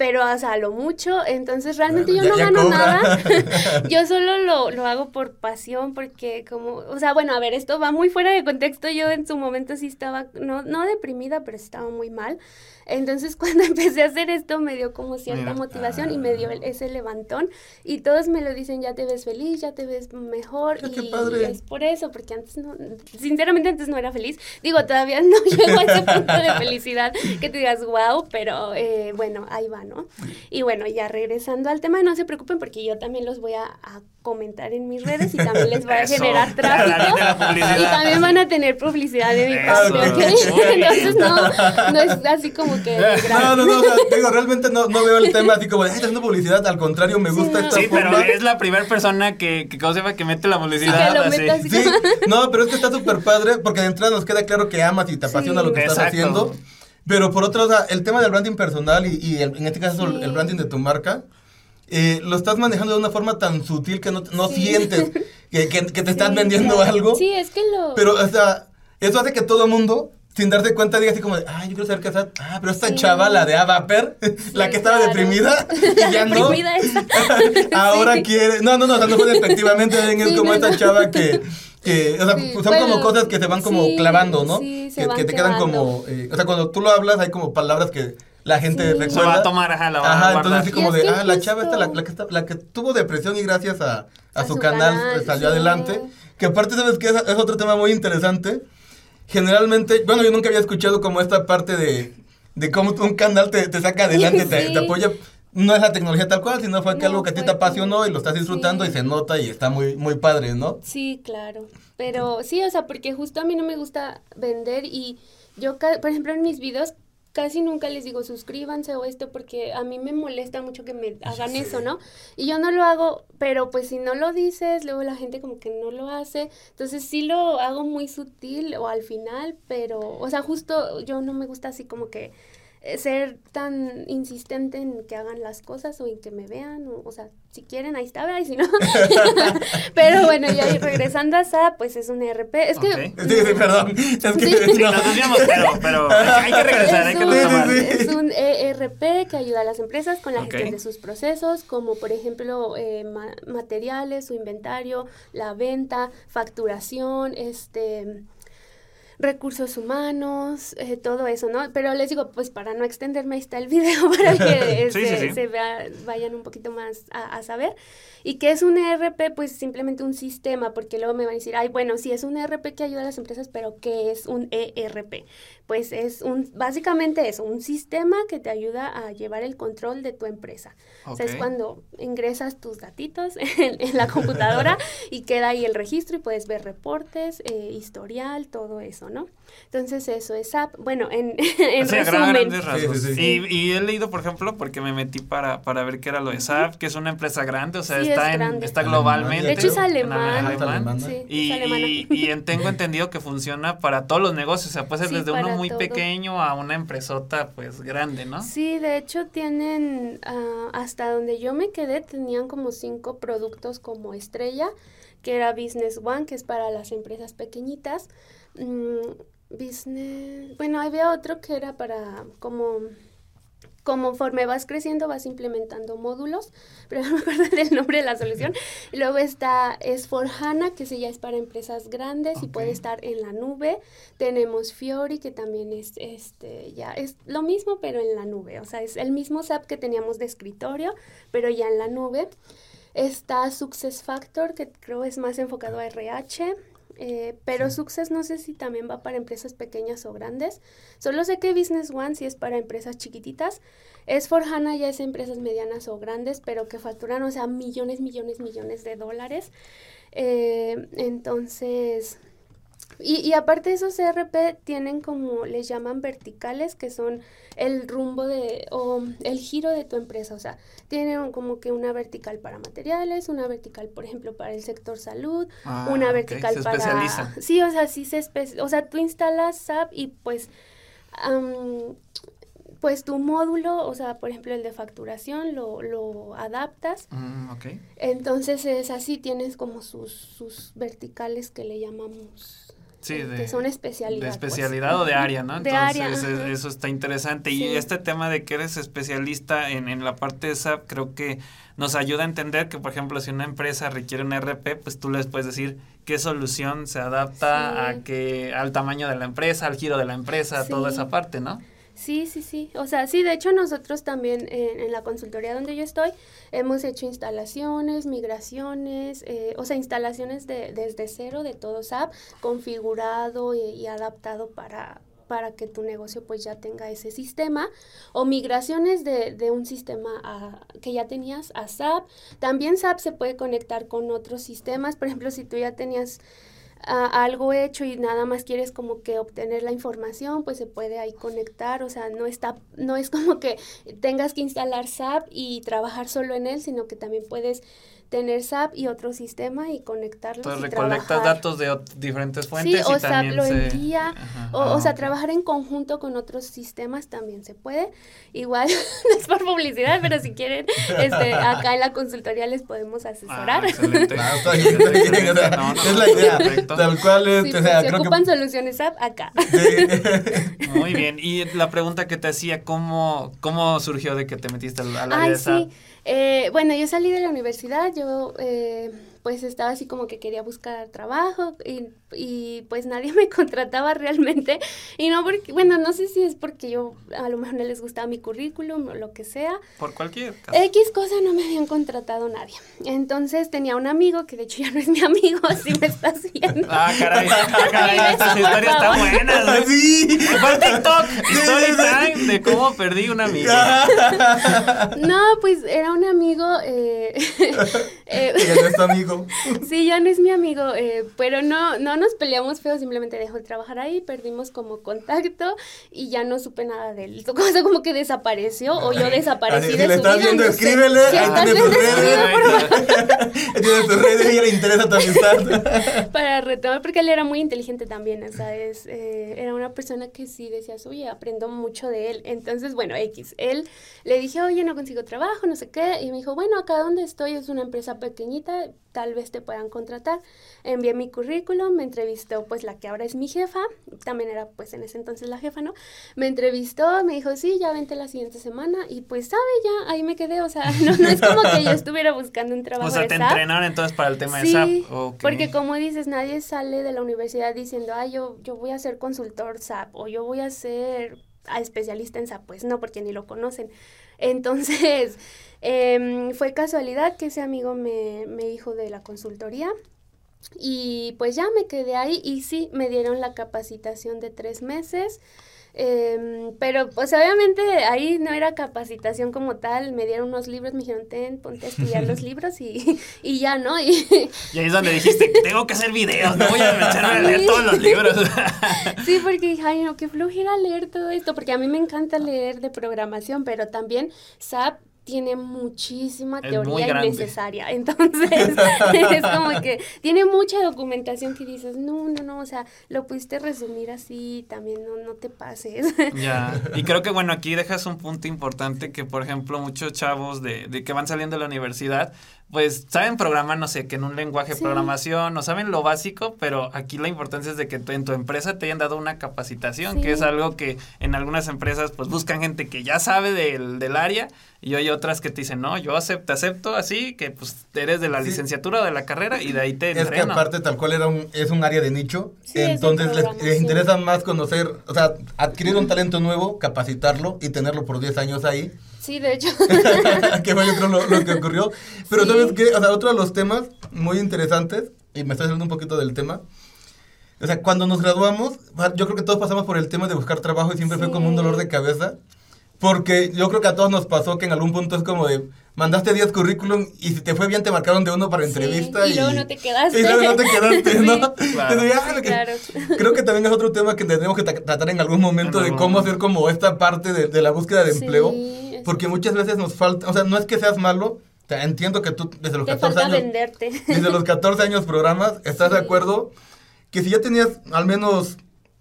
pero o sea, lo mucho, entonces realmente yo Ya- no gano cobra. nada. yo solo lo, lo hago por pasión, porque como, o sea, bueno, a ver, esto va muy fuera de contexto. Yo en su momento sí estaba, no, no deprimida, pero estaba muy mal. Entonces cuando empecé a hacer esto me dio como cierta Mira. motivación y me dio el- ese levantón y todos me lo dicen, ya te ves feliz, ya te ves mejor qué y es por eso, porque antes no, sinceramente antes no era feliz. Digo, todavía no llego a ese punto de felicidad que te digas, wow, pero eh, bueno, ahí va, ¿no? Y bueno, ya regresando al tema, no se preocupen porque yo también los voy a, a comentar en mis redes y también les voy a Eso. generar tráfico. Y también van a tener publicidad de mi parte, muy ¿ok? bien. Entonces no, no es así como que... No, no, no, o sea, digo, realmente no, no veo el tema así como de, ay, está haciendo publicidad, al contrario, me Sí, gusta no. esta Sí, pero forma. es la primera persona que, que, ¿cómo se llama? que mete la publicidad. que lo así. así. Sí, no, pero es que está súper padre porque de entrada nos queda claro que amas y te apasiona Sí. lo que estás Exacto. haciendo. Pero por otro, o sea, el tema del branding personal y, y el- en este caso Sí. el branding de tu marca, eh, lo estás manejando de una forma tan sutil que no, no Sí. sientes que, que- que te estás Sí, vendiendo claro. algo. Sí, es que lo... Pero, o sea, eso hace que todo mundo, sin darse cuenta, diga así como de, ah, yo quiero saber qué hacer. Ah, pero esta Sí. chava, la de Avaper, la que estaba claro. deprimida, y ya no. Ahora quiere. No, no, no, o sea, no fue despectivamente, es como no, esta no. chava que. que o sea, Sí, son como bueno, cosas que se van como sí, clavando, ¿no? sí, se que, van que te quedan clavando. como. eh, o sea, cuando tú lo hablas, hay como palabras que la gente Sí. recuerda. Se va a tomar, ajá, la va a Ajá, entonces guardar. así como de, ah, la chava esta, la, la que está, la que tuvo depresión y gracias a, a, A su, su canal, canal, eh, salió sí. adelante. Que aparte, ¿sabes qué? Es, es otro tema muy interesante. Generalmente, bueno, yo nunca había escuchado como esta parte de, de cómo un canal te, te saca adelante, te, Sí. te apoya. no es la tecnología tal cual, sino fue que No, algo que a ti te apasionó y lo estás disfrutando sí. y se nota y está muy, muy padre, ¿no? Sí, claro. Pero sí, o sea, porque justo a mí no me gusta vender y yo, por ejemplo, en mis videos casi nunca les digo suscríbanse o esto porque a mí me molesta mucho que me hagan eso, ¿no? Y yo no lo hago, pero pues si no lo dices, luego la gente como que no lo hace. Entonces sí lo hago muy sutil o al final, pero, o sea, justo yo no me gusta así como que ser tan insistente en que hagan las cosas o en que me vean, o, o sea, si quieren, ahí está, ¿verdad? y si no. Pero bueno, ya regresando a SAP, pues es un ERP. Es que... Sí, sí, perdón. Es que, Sí. Sí, nos pero, pero hay que regresar, hay es que un, retomar. Sí. es un ERP que ayuda a las empresas con la gestión de sus procesos, como por ejemplo eh, ma- materiales, su inventario, la venta, facturación, este recursos humanos, eh, todo eso, ¿no? Pero les digo, pues para no extenderme, ahí está el video para que Sí, sí, se, sí. se vea- vayan un poquito más a, a saber. ¿Y qué es un ERP? Pues simplemente un sistema, porque luego me van a decir, ay, bueno, sí es un ERP que ayuda a las empresas, pero ¿qué es un ERP? Pues es un, básicamente eso, un sistema que te ayuda a llevar el control de tu empresa. O sea, es cuando ingresas tus datitos en, en la computadora y queda ahí el registro y puedes ver reportes, eh, historial, todo eso, ¿no? Entonces eso es SAP. Bueno, en, en gran- resumen. grandes rasgos. Sí, sí, sí. Y, y he leído, por ejemplo, porque me metí para, para ver qué era lo de SAP, que es una empresa grande, o sea, Sí, está, es en, grande. está globalmente. De hecho es alemán. alemán. Sí, Y, y, y en- tengo entendido que funciona para todos los negocios, o sea, puede ser Sí, desde uno muy todo. pequeño a una empresota pues grande, ¿no? Sí, de hecho tienen, ah, hasta donde yo me quedé, tenían como cinco productos como estrella, que era Business One, que es para las empresas pequeñitas. Mm, business, bueno, había otro que era para como conforme vas creciendo vas implementando módulos, pero no me acuerdo del nombre de la solución. Luego está S4HANA, que sí ya es para empresas grandes y puede estar en la nube. Tenemos Fiori, que también es este ya es lo mismo, pero en la nube. O sea, es el mismo SAP que teníamos de escritorio, pero ya en la nube. Está SuccessFactor, que creo es más enfocado a RH. Eh, pero Success no sé si también va para empresas pequeñas o grandes. Solo sé que Business One sí es para empresas chiquititas. Es for HANA ya es empresas medianas o grandes, pero que facturan, o sea, millones, millones, millones de dólares. Eh, entonces, y, y aparte esos ERP tienen como, les llaman verticales, que son el rumbo de, o el giro de tu empresa. O sea, tienen como que una vertical para materiales, una vertical, por ejemplo, para el sector salud, Ah, una vertical se para... Sí, o sea, sí se espe- O sea, tú instalas SAP y pues... am, pues tu módulo, o sea, por ejemplo, el de facturación, lo, lo adaptas. Mm. Entonces es así, tienes como sus, sus verticales que le llamamos. Sí, eh, de, que son de especialidad. pues. especialidad o de área, ¿no? De Entonces, área, es- ajá. eso está interesante. Sí. Y este tema de que eres especialista en, en la parte de SAP, creo que nos ayuda a entender que, por ejemplo, si una empresa requiere un RP, pues tú les puedes decir qué solución se adapta Sí. a que, al tamaño de la empresa, al giro de la empresa, toda Sí. esa parte, ¿no? Sí, sí, sí. O sea, sí, de hecho nosotros también en, en la consultoría donde yo estoy hemos hecho instalaciones, migraciones, eh, o sea, instalaciones de, desde cero de todo SAP, configurado y, y adaptado para para que tu negocio pues ya tenga ese sistema o migraciones de, de un sistema a- que ya tenías a SAP. También SAP se puede conectar con otros sistemas, por ejemplo, si tú ya tenías algo hecho y nada más quieres como que obtener la información, pues se puede ahí conectar, o sea, no está, no es como que tengas que instalar SAP y trabajar solo en él, sino que también puedes tener SAP y otro sistema y conectarlos Entonces y recolectas trabajar. datos de diferentes Sí, fuentes o y SAP también lo se... envía, Ajá, o, ah, o sea, trabajar en conjunto con otros sistemas también se puede. Igual, no es por publicidad, pero si quieren, este, acá en la consultoría les podemos asesorar. Ah, excelente. Ah, o No, no, es la idea. perfecto. Tal cual es, Sí, o sea, si creo ocupan que... soluciones SAP, acá. Sí. Muy bien. Y la pregunta que te hacía, ¿cómo, cómo surgió de que te metiste al área Ay, de SAP? sí. Eh, bueno, yo salí de la universidad, yo eh, pues estaba así como que quería buscar trabajo y, y pues nadie me contrataba realmente. Y no porque, bueno, no sé si es porque yo a lo mejor no les gustaba mi currículum o lo que sea. Por cualquier caso. X cosa no me habían contratado nadie. Entonces tenía un amigo que de hecho ya no es mi amigo, así me está haciendo. Ah, caray, ah, caray, están favor. buenas. ¿eh? Sí. Fue TikTok, story time de cómo perdí un amigo. no, pues era un amigo. Eh, eh, ya no es tu amigo. sí, ya no es mi amigo, eh, pero no, no nos peleamos feo, simplemente dejó de trabajar ahí, perdimos como contacto y ya no supe nada de él. Cosa como que desapareció o yo desaparecí de si le estás viendo, escríbele. ahí tiene tus redes. tiene tus redes y le interesa tu amistad. Para retomar, porque él era muy inteligente también, o sea, es, era una persona que sí decías, oye, aprendo mucho de él. Entonces, bueno, X, él le dije, oye, no consigo trabajo, no sé qué, y me dijo, bueno, acá donde estoy es una empresa pequeñita, tal vez te puedan contratar. Envié mi currículum, me entrevistó pues la que ahora es mi jefa, también era pues en ese entonces la jefa, ¿no? Me entrevistó, me dijo, sí, ya vente la siguiente semana y pues sabe, ya ahí me quedé, o sea, no, no es como que yo estuviera buscando un trabajo. O sea, te entrenaron entonces para el tema de SAP. Porque como dices, nadie sale de la universidad diciendo, ah, yo, yo voy a ser consultor SAP o yo voy a ser especialista en SAP, pues no, porque ni lo conocen. Entonces, em, fue casualidad que ese amigo me, me dijo de la consultoría. Y pues ya me quedé ahí y sí, me dieron la capacitación de tres meses. Eh, pero pues obviamente ahí no era capacitación como tal, me dieron unos libros, me dijeron, ten, ponte a estudiar los libros y, y ya, ¿no? Y, y, ahí es donde dijiste, tengo que hacer videos, no voy a meterme a leer todos los libros. sí, porque dije, ay, no, qué flojera leer todo esto, porque a mí me encanta leer de programación, pero también SAP tiene muchísima teoría innecesaria. Entonces, es como que tiene mucha documentación que dices, no, no, no, o sea, lo pudiste resumir así, también no, no te pases. Ya, y creo que bueno, aquí dejas un punto importante que, por ejemplo, muchos chavos de, de que van saliendo de la universidad, pues saben programar, no sé, que en un lenguaje de programación, no saben lo básico, pero aquí la importancia es de que en tu empresa te hayan dado una capacitación, que es algo que en algunas empresas pues buscan gente que ya sabe del, del área y hay otras que te dicen, no, yo acepto, acepto así, que pues eres de la licenciatura o de la carrera y de ahí te Es que aparte tal cual era un, es un área de nicho, entonces les, les, interesa más conocer, o sea, adquirir un talento nuevo, capacitarlo y tenerlo por 10 años ahí Sí, de hecho. que fue yo creo lo, que ocurrió. Pero ¿sabes qué? O sea, otro de los temas muy interesantes, y me estoy saliendo un poquito del tema, o sea, cuando nos graduamos, yo creo que todos pasamos por el tema de buscar trabajo y siempre fue como un dolor de cabeza. Porque yo creo que a todos nos pasó que en algún punto es como de, mandaste 10 currículum y si te fue bien te marcaron de uno para entrevista. y, luego no te quedaste. Y luego no te quedaste, ¿no? claro. Creo que también es otro tema que tendremos que tratar en algún momento de cómo hacer como esta parte de, de la búsqueda de empleo. Porque muchas veces nos falta, o sea, no es que seas malo, entiendo que tú desde los te 14 años... Venderte. Desde los 14 años programas, ¿estás de acuerdo? Que si ya tenías al menos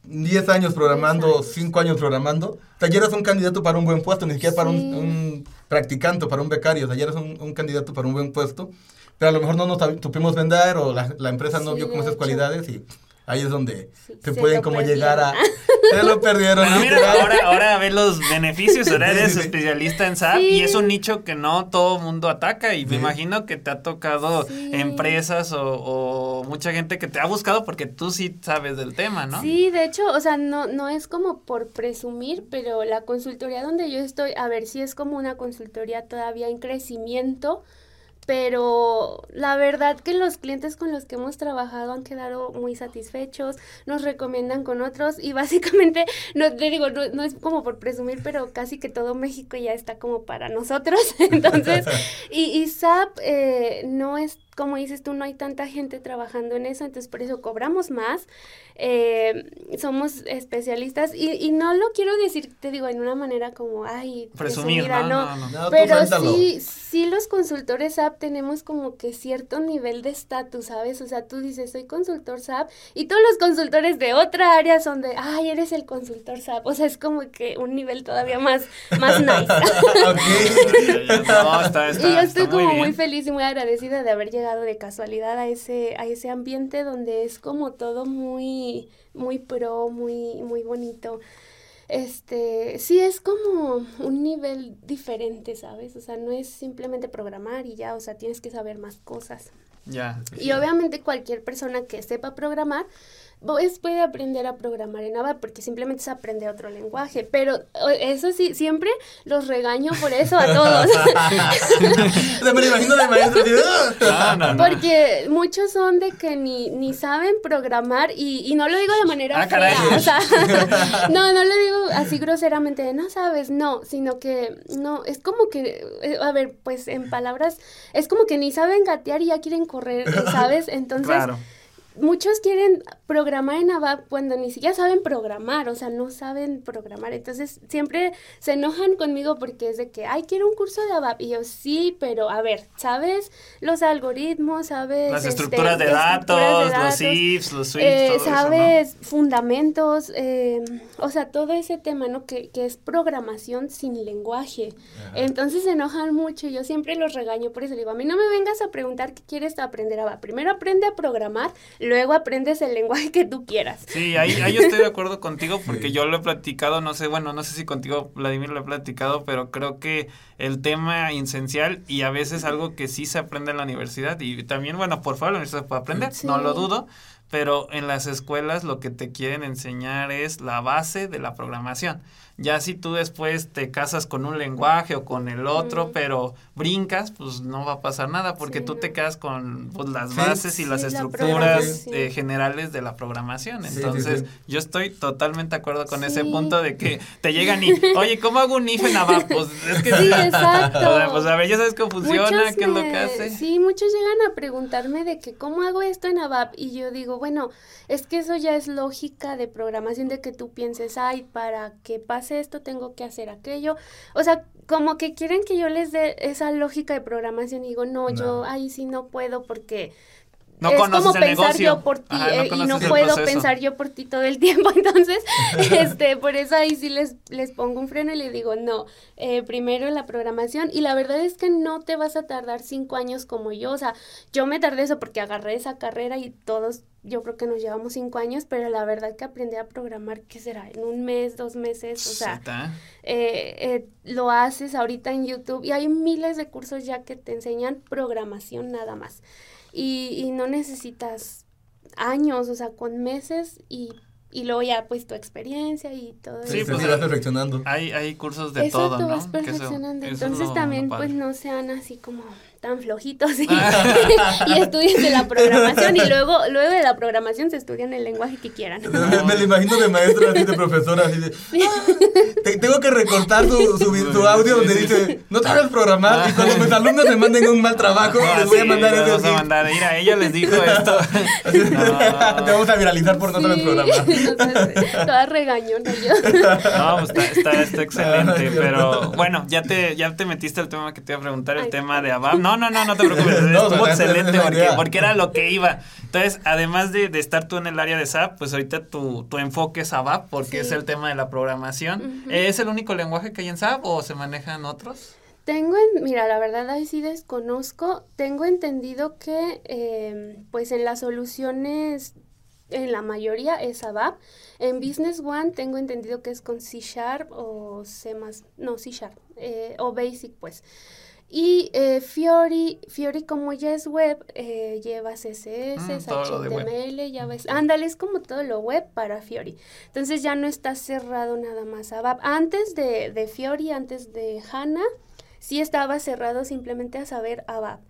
10 años programando, 5 años. programando, o sea, ya eras un candidato para un buen puesto, ni siquiera para un, practicante, para un becario, o sea, ya eras un, candidato para un buen puesto, pero a lo mejor no nos supimos vender o la, la empresa no vio con esas cualidades y ahí es donde se, pueden como llegar a... Se lo perdieron. mira, ahora, ahora ves los beneficios, ahora eres especialista en SAP y es un nicho que no todo mundo ataca y me imagino que te ha tocado empresas o, o, mucha gente que te ha buscado porque tú sí sabes del tema, ¿no? Sí, de hecho, o sea, no, no es como por presumir, pero la consultoría donde yo estoy, a ver si es como una consultoría todavía en crecimiento, pero la verdad que los clientes con los que hemos trabajado han quedado muy satisfechos, nos recomiendan con otros y básicamente, no te digo, no, es como por presumir, pero casi que todo México ya está como para nosotros, entonces, y, y SAP eh, no es como dices tú, no hay tanta gente trabajando en eso, entonces por eso cobramos más. Eh, somos especialistas y, y, no lo quiero decir, te digo, en una manera como, ay, presumida, no, no, no, pero sí, sí los consultores SAP tenemos como que cierto nivel de estatus, ¿sabes? O sea, tú dices, soy consultor SAP y todos los consultores de otra área son de, ay, eres el consultor SAP, o sea, es como que un nivel todavía más, más nice. y yo estoy como muy feliz y muy agradecida de haber llegado de casualidad a ese, a ese ambiente donde es como todo muy, muy pro, muy, muy bonito. Este, sí es como un nivel diferente, ¿sabes? O sea, no es simplemente programar y ya, o sea, tienes que saber más cosas. Ya. Y obviamente cualquier persona que sepa programar pues puede aprender a programar en ABAP porque simplemente se aprende otro lenguaje, pero eso sí, siempre los regaño por eso a todos. me imagino de maestro. Porque muchos son de que ni, ni saben programar y, y no lo digo de manera ah, fea, o sea, no, no lo digo así groseramente, no sabes, no, sino que no, es como que, eh, a ver, pues en palabras, es como que ni saben gatear y ya quieren correr, ¿sabes? Entonces muchos quieren programar en ABAP cuando ni siquiera saben programar, o sea, no saben programar. Entonces, siempre se enojan conmigo porque es de que, ay, quiero un curso de ABAP. Y yo, sí, pero a ver, ¿sabes los algoritmos? ¿Sabes? Las este, estructuras, de, datos, los ifs, los swifts, eh, ¿Sabes? Fundamentos, eh, o sea, todo ese tema, ¿no? Que, que es programación sin lenguaje. Entonces, se enojan mucho. Yo siempre los regaño por eso. Le digo, a mí no me vengas a preguntar qué quieres aprender ABAP. Primero aprende a programar, luego aprendes el lenguaje que tú quieras. Sí, ahí, ahí yo estoy de acuerdo contigo porque yo lo he platicado, no sé, bueno, no sé si contigo, Vladimir, lo he platicado, pero creo que el tema esencial y a veces algo que sí se aprende en la universidad y también, bueno, por favor, la universidad puede aprender, no lo dudo, pero en las escuelas lo que te quieren enseñar es la base de la programación. Ya si tú después te casas con un lenguaje o con el otro, pero brincas, pues no va a pasar nada porque tú te quedas con pues, las bases y las estructuras eh, generales de la programación. Entonces, yo estoy totalmente de acuerdo con ese punto de que te llegan y, oye, ¿cómo hago un if en ABAP? Pues es que... Sí, exacto. pues a ver, ya sabes cómo funciona, qué es lo que hace. Sí, muchos llegan a preguntarme de que, ¿cómo hago esto en ABAP? Y yo digo, bueno, es que eso ya es lógica de programación de que tú pienses, ay, para que pase esto, tengo que hacer aquello. O sea, como que quieren que yo les dé esa lógica de programación y digo, no, yo ahí sí no puedo porque no es como pensar yo por ti eh, y no puedo pensar yo por ti todo el tiempo. Entonces, este, por eso ahí sí les, les pongo un freno y les digo, no, eh, primero la programación. Y la verdad es que no te vas a tardar cinco años como yo. O sea, yo me tardé eso porque agarré esa carrera y todos, yo creo que nos llevamos cinco años, pero la verdad que aprendí a programar, ¿qué será? En un mes, dos meses, o sea, eh, lo haces ahorita en YouTube y hay miles de cursos ya que te enseñan programación nada más y, y no necesitas años, o sea, con meses y y luego ya pues tu experiencia y todo sí, eso. pues vas perfeccionando. Hay, hay cursos de todo, ¿no? vas perfeccionando. Entonces también pues no sean así como tan flojitos ah. y, estudien de la programación y luego luego de la programación se estudian el lenguaje que quieran. Me, lo imagino de maestra, así de profesora, así de... Ah, tengo que recortar su, su, audio donde dice, no te hagas programar y cuando mis alumnos me manden un mal trabajo, les voy a mandar eso. Vamos a mandar, mira, ella les dijo esto. Te vamos a viralizar por no saber programar. Toda regañón yo. No, pues está, está, está excelente, pero bueno, ya te, ya te metiste el tema que te iba a preguntar, el tema de ABAP, ¿no? No, no, no, no te preocupes. Estuvo excelente porque, era lo que iba. Entonces, además de, estar tú en el área de SAP, pues ahorita tu, tu enfoque es ABAP porque es el tema de la programación. ¿Es el único lenguaje que hay en SAP o se manejan otros? Tengo, en, mira, la verdad ahí sí desconozco. Tengo entendido que, em, pues en las soluciones, en la mayoría es ABAP. En Business One tengo entendido que es con C Sharp o C no, C Sharp, eh, o Basic, pues. Y eh, Fiori, Fiori como ya es web, eh, lleva CSS, HTML, ya ves, ándale, es como todo lo web para Fiori. Entonces ya no está cerrado nada más a Antes de, de Fiori, antes de HANA, sí estaba cerrado simplemente a saber ABAP.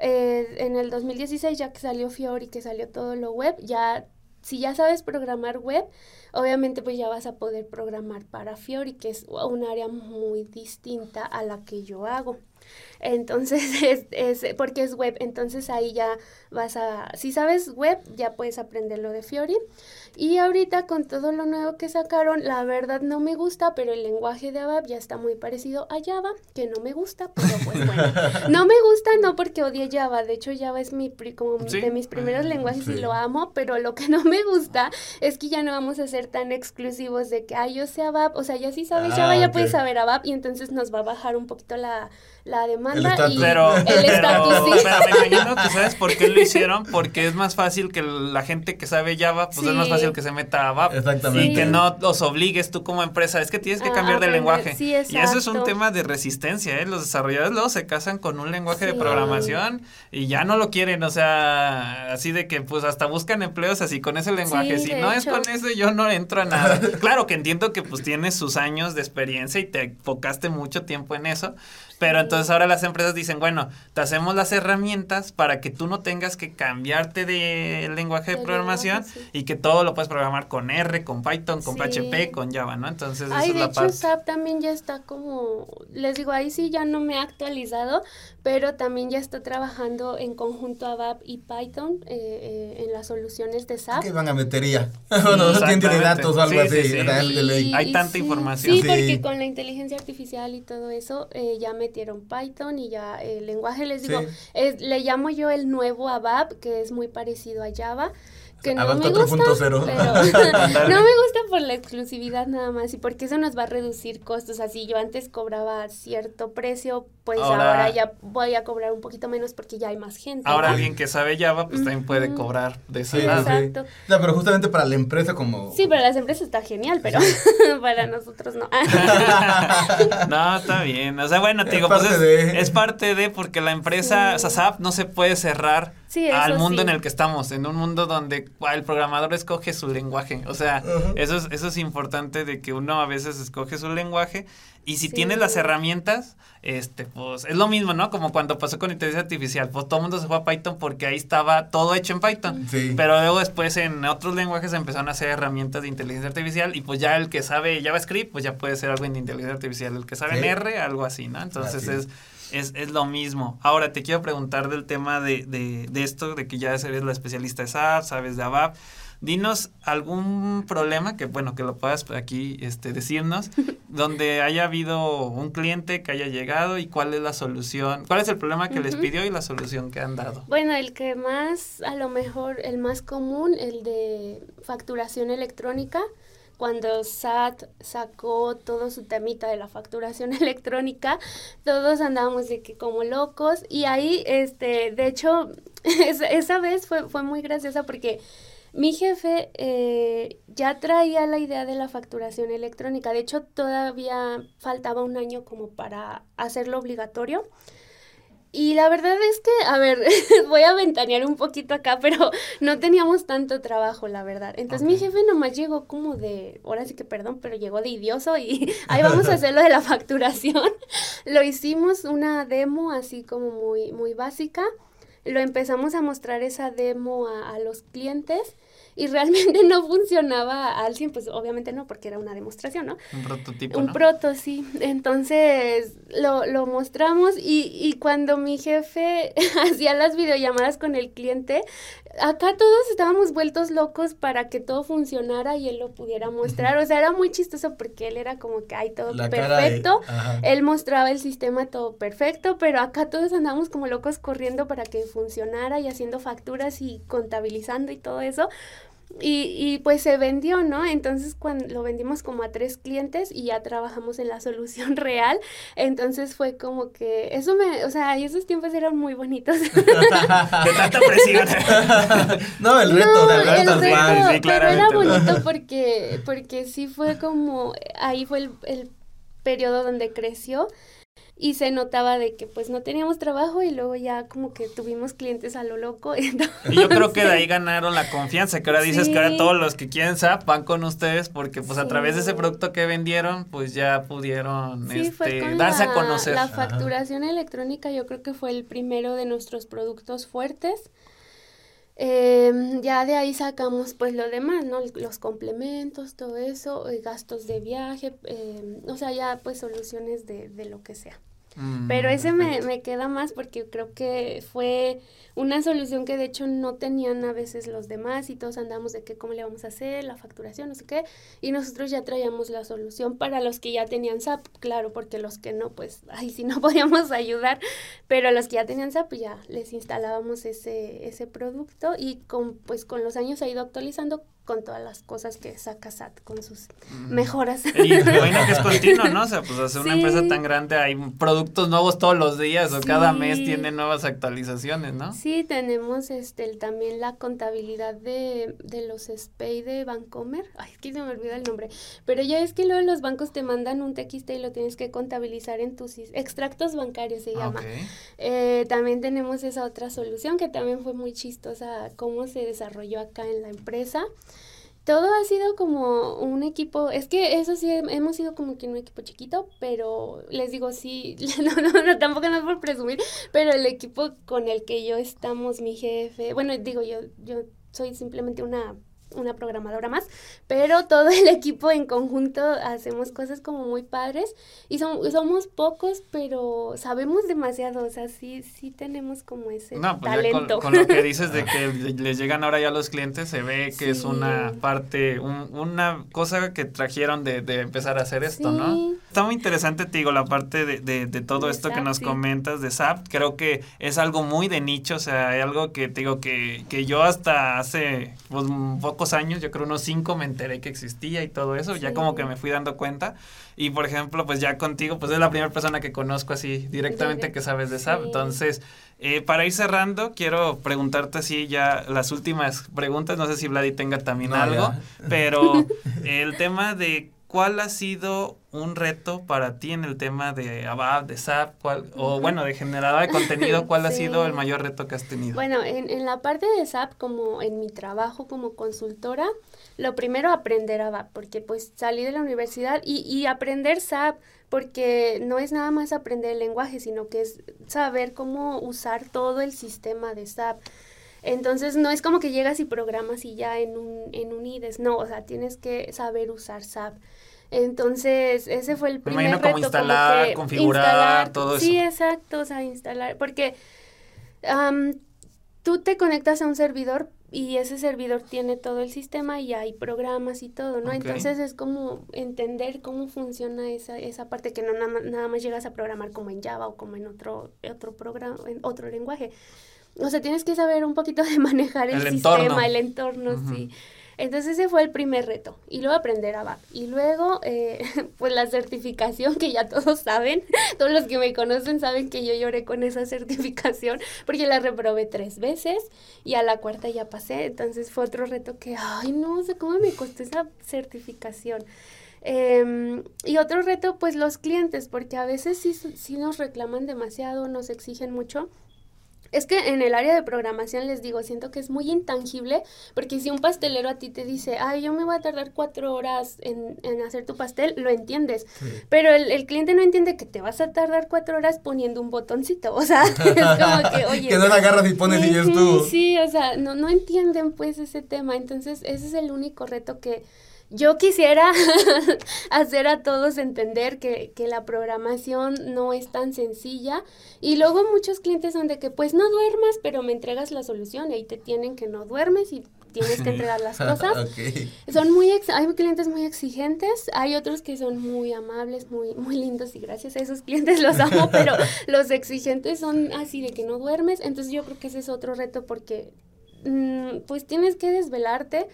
Eh, en el 2016 ya que salió Fiori, que salió todo lo web, ya si ya sabes programar web, obviamente pues ya vas a poder programar para Fiori, que es un área muy distinta a la que yo hago. Entonces, es, es, porque es web, entonces ahí ya vas a, si sabes web, ya puedes aprender lo de Fiori. Y ahorita con todo lo nuevo que sacaron, la verdad no me gusta, pero el lenguaje de ABAP ya está muy parecido a Java, que no me gusta, pero pues bueno. no me gusta no porque odie Java, de hecho Java es mi como de mis primeros lenguajes y lo amo, pero lo que no me gusta es que ya no vamos a ser tan exclusivos de que, ay, yo sé ABAP, o sea, ya sí sabes Java, ya puedes saber ABAP y entonces nos va a bajar un poquito la, la demanda y pero, el estatus, ¿sí? pero me imagino que sabes por qué lo hicieron, porque es más fácil que la gente que sabe Java, pues es más fácil que se meta a ABAP. Exactamente. Y que no los obligues tú como empresa, es que tienes que cambiar de lenguaje. y eso es un tema de resistencia, ¿eh? Los desarrolladores luego se casan con un lenguaje de programación y ya no lo quieren, o sea, así de que pues hasta buscan empleos así con ese lenguaje. si no es con ese, yo no entro a nada. claro que entiendo que pues tienes sus años de experiencia y te enfocaste mucho tiempo en eso, pero entonces ahora las empresas dicen, bueno, te hacemos las herramientas para que tú no tengas que cambiarte de lenguaje de programación y que todo lo puedes programar con R, con Python, con PHP, con Java, ¿no? Entonces, Ay, de hecho, SAP también ya está como, les digo, ahí sí ya no me he actualizado, pero también ya está trabajando en conjunto ABAP y Python eh, eh, en las soluciones de SAP. ¿Qué van a meter ya? bueno, no tiene datos o algo así. Hay tanta información. Sí, porque con la inteligencia artificial y todo eso eh, ya metieron Python y ya el lenguaje, les digo, le llamo yo el nuevo ABAP, que es muy parecido a Java que no me gusta, pero no me gusta por la exclusividad nada más y porque eso nos va a reducir costos. Así yo antes cobraba cierto precio, pues ahora, ya voy a cobrar un poquito menos porque ya hay más gente. Ahora alguien que sabe Java, pues también puede cobrar de esa sí, Exacto. pero justamente para la empresa como... Sí, para las empresas está genial, pero para nosotros no. no, está bien. O sea, bueno, te digo, pues es, parte de porque la empresa, o sea, SAP no se puede cerrar al mundo en el que estamos, en un mundo donde el programador escoge su lenguaje. O sea, eso, es, eso es importante de que uno a veces escoge su lenguaje y si tienes las herramientas, este, pues es lo mismo, ¿no? Como cuando pasó con inteligencia artificial, pues todo el mundo se fue a Python porque ahí estaba todo hecho en Python. Pero luego después en otros lenguajes empezaron a hacer herramientas de inteligencia artificial y pues ya el que sabe JavaScript, pues ya puede ser algo en inteligencia artificial. El que sabe en R, algo así, ¿no? Entonces es es, es lo mismo. Ahora te quiero preguntar del tema de, de, de esto, de que ya eres la especialista de SAP, sabes de ABAP. Dinos algún problema que, bueno, que lo puedas aquí este, decirnos, donde haya habido un cliente que haya llegado y cuál es la solución, cuál es el problema que les pidió y la solución que han dado. Bueno, el que más, a lo mejor, el más común, el de facturación electrónica cuando SAT sacó todo su temita de la facturación electrónica, todos andábamos de que como locos y ahí, este, de hecho, esa, vez fue, fue muy graciosa porque mi jefe eh, ya traía la idea de la facturación electrónica, de hecho todavía faltaba un año como para hacerlo obligatorio. Y la verdad es que, a ver, voy a ventanear un poquito acá, pero no teníamos tanto trabajo, la verdad. Entonces mi jefe nomás llegó como de, ahora sí que perdón, pero llegó de idioso y ahí vamos a hacer lo de la facturación. lo hicimos una demo así como muy, muy básica. Lo empezamos a mostrar esa demo a, a los clientes y realmente no funcionaba al 100, pues obviamente no, porque era una demostración, ¿no? Un prototipo. Un proto, sí. Entonces lo, lo mostramos y, y cuando mi jefe hacía las videollamadas con el cliente, acá todos estábamos vueltos locos para que todo funcionara y él lo pudiera mostrar. O sea, era muy chistoso porque él era como que hay todo perfecto. él mostraba el sistema todo perfecto, pero acá todos andamos como locos corriendo para que funcionara y haciendo facturas y contabilizando y todo eso. Y, y pues se vendió, ¿no? Entonces cuando lo vendimos como a tres clientes y ya trabajamos en la solución real, entonces fue como que eso me, o sea, y esos tiempos eran muy bonitos. de tanta presión. no, el reto de hablar tal cual. Sí, pero era bonito porque, porque sí fue como, ahí fue el, el periodo donde creció y se notaba de que pues no teníamos trabajo y luego ya como que tuvimos clientes a lo loco. Y yo creo que de ahí ganaron la confianza, que ahora dices que ahora todos los que quieren SAP van con ustedes porque pues a través de ese producto que vendieron pues ya pudieron este, darse a conocer. La facturación electrónica yo creo que fue el primero de nuestros productos fuertes. Eh, ya de ahí sacamos pues lo demás, ¿no? Los complementos, todo eso, eh, gastos de viaje, eh, o sea, ya pues soluciones de, de lo que sea. Mm, Pero ese me, me, queda más porque creo que fue una solución que de hecho no tenían a veces los demás y todos andamos de que cómo le vamos a hacer, la facturación, no sé qué, y nosotros ya traíamos la solución para los que ya tenían SAP, claro, porque los que no, pues ahí sí no podíamos ayudar, pero los que ya tenían SAP ya les instalábamos ese, ese producto y con, pues con los años ha ido actualizando con todas las cosas que saca SAT con sus mejoras. Y bueno que es continuo, ¿no? O sea, pues hacer una empresa tan grande hay productos nuevos todos los días o cada mes tiene nuevas actualizaciones, ¿no? Sí, tenemos este también la contabilidad de, de los SPAY de Bancomer. Ay, es que se me olvida el nombre. Pero ya es que luego los bancos te mandan un TXT y lo tienes que contabilizar en tus extractos bancarios, se llama. Eh, también tenemos esa otra solución que también fue muy chistosa, cómo se desarrolló acá en la empresa todo ha sido como un equipo, es que eso sí, hemos sido como que un equipo chiquito, pero les digo, sí, no, no, no, tampoco no es por presumir, pero el equipo con el que yo estamos, mi jefe, bueno, digo, yo, yo soy simplemente una una programadora más, pero todo el equipo en conjunto hacemos cosas como muy padres y somos pocos, pero sabemos demasiado, o sea, sí, sí tenemos como ese no, pues talento. Con, lo que dices de que les llegan ahora ya los clientes, se ve que es una parte, una cosa que trajeron de, de empezar a hacer esto, ¿no? Está muy interesante, te digo, la parte de, de, todo esto que nos comentas de SAP, creo que es algo muy de nicho, o sea, hay algo que te digo que, que yo hasta hace pues, poco años, yo creo unos cinco, me enteré que existía y todo eso, ya como que me fui dando cuenta. Y por ejemplo, pues ya contigo, pues es la primera persona que conozco así directamente que sabes de SAP. Entonces, eh, para ir cerrando, quiero preguntarte así ya las últimas preguntas, no sé si Vladi tenga también algo, pero el tema de cuál ha sido un reto para ti en el tema de ABAP, de SAP, cuál, o bueno, de generador de contenido, cuál ha sido el mayor reto que has tenido? Bueno, en, en la parte de SAP, como en mi trabajo como consultora, lo primero aprender ABAP, porque pues salí de la universidad y, y aprender SAP, porque no es nada más aprender el lenguaje, sino que es saber cómo usar todo el sistema de SAP. Entonces no es como que llegas y programas y ya en un, en un IDES, no, o sea, tienes que saber usar SAP. Entonces, ese fue el primer reto. como instalar, configurar, todo eso. Sí, exacto, o sea, instalar, porque tú te conectas a un servidor y ese servidor tiene todo el sistema y hay programas y todo, ¿no? Entonces es como entender cómo funciona esa, esa parte que no nada, nada, más llegas a programar como en Java o como en otro, otro programa, en otro lenguaje. O sea, tienes que saber un poquito de manejar el, sistema, el entorno, sí. Entonces ese fue el primer reto. Y luego aprender a Y luego, eh, pues la certificación que ya todos saben, todos los que me conocen saben que yo lloré con esa certificación porque la reprobé tres veces y a la cuarta ya pasé. Entonces fue otro reto que, ay, no sé cómo me costó esa certificación. Em, y otro reto, pues los clientes, porque a veces sí, sí nos reclaman demasiado, nos exigen mucho es que en el área de programación les digo, siento que es muy intangible, porque si un pastelero a ti te dice, ay, yo me voy a tardar cuatro horas en, hacer tu pastel, lo entiendes. Pero el, cliente no entiende que te vas a tardar cuatro horas poniendo un botoncito. O sea, es como que, oye. que no la agarras y pones y ya estuvo. Sí, o sea, no, no entienden pues ese tema. Entonces, ese es el único reto que yo quisiera hacer a todos entender que, que, la programación no es tan sencilla y luego muchos clientes son de que pues no duermas pero me entregas la solución y ahí te tienen que no duermes y tienes que entregar las cosas. Son muy hay clientes muy exigentes, hay otros que son muy amables, muy muy lindos y gracias a esos clientes los amo, pero los exigentes son así de que no duermes, entonces yo creo que ese es otro reto porque mm, pues tienes que desvelarte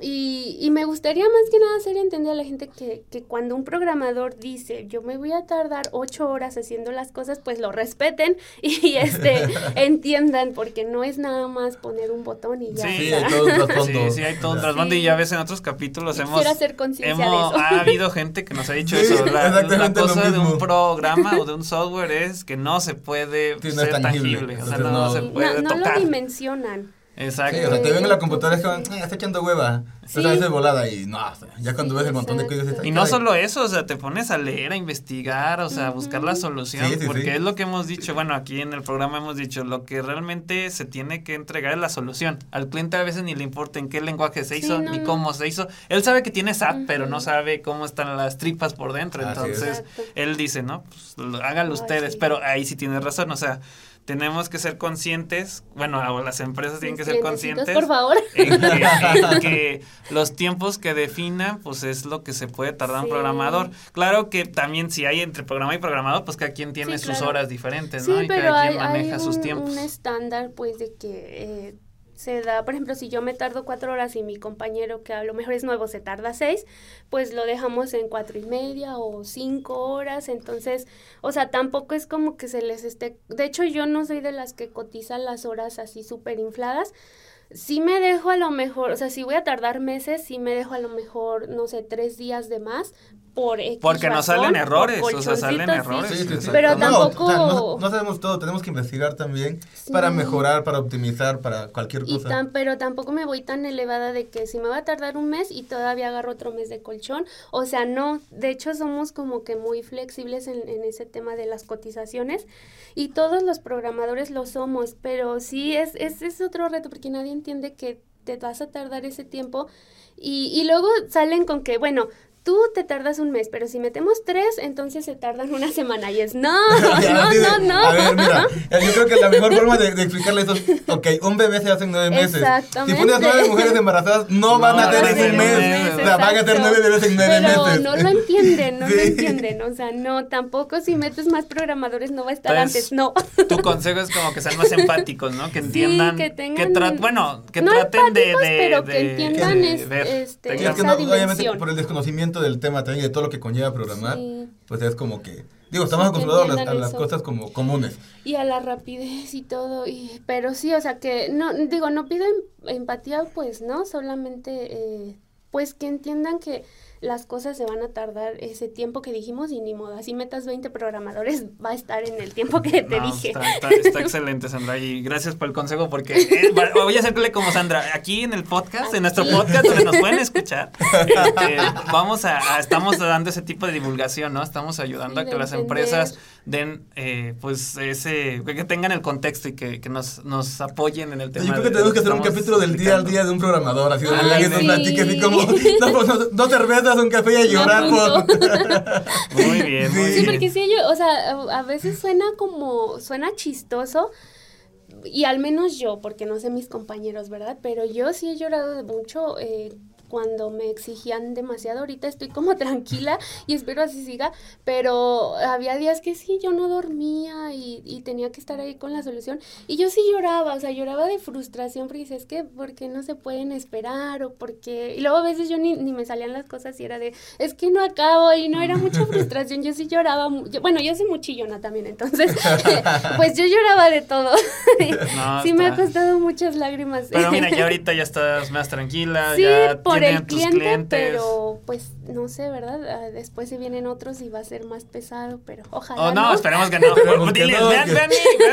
y, y, me gustaría más que nada hacer entender a la gente que, que, cuando un programador dice yo me voy a tardar ocho horas haciendo las cosas, pues lo respeten y este entiendan, porque no es nada más poner un botón y ya. Sí, hay todo un trasfondo. Sí, hay todo un trasfondo y ya ves en otros capítulos hemos, hacer conciencia de eso. Ha habido gente que nos ha dicho eso. La, la cosa de un programa o de un software es que no se puede ser tangible. O sea, no, se puede no, tocar. No lo dimensionan. Exacto. Sí, o sea, te ven en la computadora y es como, está echando hueva. Entonces a veces volada y no, ya cuando ves el montón de códigos. Y no solo eso, o sea, te pones a leer, a investigar, o sea, a buscar la solución, porque es lo que hemos dicho, bueno, aquí en el programa hemos dicho, lo que realmente se tiene que entregar es la solución. Al cliente a veces ni le importa en qué lenguaje se hizo, ni cómo se hizo. Él sabe que tiene SAP, pero no sabe cómo están las tripas por dentro. Entonces, él dice, ¿no? Pues háganlo ustedes, pero ahí sí tiene razón, o sea, tenemos que ser conscientes, bueno, las empresas tienen que ser conscientes. Por favor. En que, los tiempos que definan, pues es lo que se puede tardar un programador. Claro que también si hay entre programador y programador, pues cada quien tiene sus horas diferentes, ¿no? y cada quien maneja sus tiempos. un estándar, pues, de que... Eh, se da, por ejemplo, si yo me tardo cuatro horas y mi compañero que a lo mejor es nuevo se tarda seis, pues lo dejamos en cuatro y media o cinco horas, entonces, o sea, tampoco es como que se les esté, de hecho yo no soy de las que cotizan las horas así súper infladas, sí me dejo a lo mejor, o sea, si voy a tardar meses, sí me dejo a lo mejor, no sé, tres días de más, por Porque no salen errores, o sea, salen errores. pero tampoco... No, sabemos todo, tenemos que investigar también para mejorar, para optimizar, para cualquier cosa. pero tampoco me voy tan elevada de que si me va a tardar un mes y todavía agarro otro mes de colchón, o sea, no, de hecho somos como que muy flexibles en, en ese tema de las cotizaciones y todos los programadores lo somos, pero sí es, es, es otro reto porque nadie entiende que te vas a tardar ese tiempo y, y luego salen con que, bueno, tú te tardas un mes, pero si metemos tres, entonces se tardan una semana. Y es, no, no, no, no. A ver, mira, yo creo que la mejor forma de, explicarle eso es, ok, un bebé se hace en nueve meses. Exactamente. Si pones nueve mujeres embarazadas, no, van a tener un mes. o sea, van a tener nueve bebés en nueve pero no lo entienden, no lo entienden. O sea, no, tampoco si metes más programadores no va a estar antes, no. Tu consejo es como que sean más empáticos, ¿no? Que entiendan, que tengan... Que bueno, que traten de, de, pero que entiendan este, esa Obviamente por el desconocimiento del tema también de todo lo que conlleva programar, pues es como que, digo, estamos acostumbrados a las, cosas como comunes. Y a la rapidez y todo, y, pero sí, o sea que, no, digo, no pido em, empatía, pues, ¿no? Solamente, eh, pues que entiendan que las cosas se van a tardar ese tiempo que dijimos y ni modo, así metas 20 programadores, va a estar en el tiempo que te dije. Está, excelente, Sandra, y gracias por el consejo, porque eh, voy a hacerle como Sandra, aquí en el podcast, en nuestro podcast donde nos pueden escuchar, este, vamos a, estamos dando ese tipo de divulgación, ¿no? Estamos ayudando a que las empresas den, eh, pues, ese, que tengan el contexto y que, que nos, nos apoyen en el tema. Yo creo que tenemos que hacer un capítulo del día al día de un programador, así de alguien nos platique así como, no, no, no, un café y a llorar por... muy bien, muy sí, porque sí, yo, o sea, a veces suena como, suena chistoso, y al menos yo, porque no sé mis compañeros, ¿verdad? Pero yo sí he llorado mucho eh, cuando me exigían demasiado. Ahorita estoy como tranquila y espero así siga, pero había días que sí, yo no dormía y, y tenía que estar ahí con la solución. Y yo sí lloraba, o sea, lloraba de frustración porque dices, es que, ¿por qué no se pueden esperar? O porque... Y luego a veces yo ni, ni me salían las cosas y era de, es que no acabo y no era mucha frustración, yo sí lloraba. bueno, yo soy muy chillona también, entonces, pues yo lloraba de todo. sí me ha costado muchas lágrimas. Pero mira, ya ahorita ya estás más tranquila, ya el cliente, pero pues no sé, ¿verdad? Ah, después se vienen otros y va a ser más pesado, pero ojalá. Oh, no, esperemos que no. vean,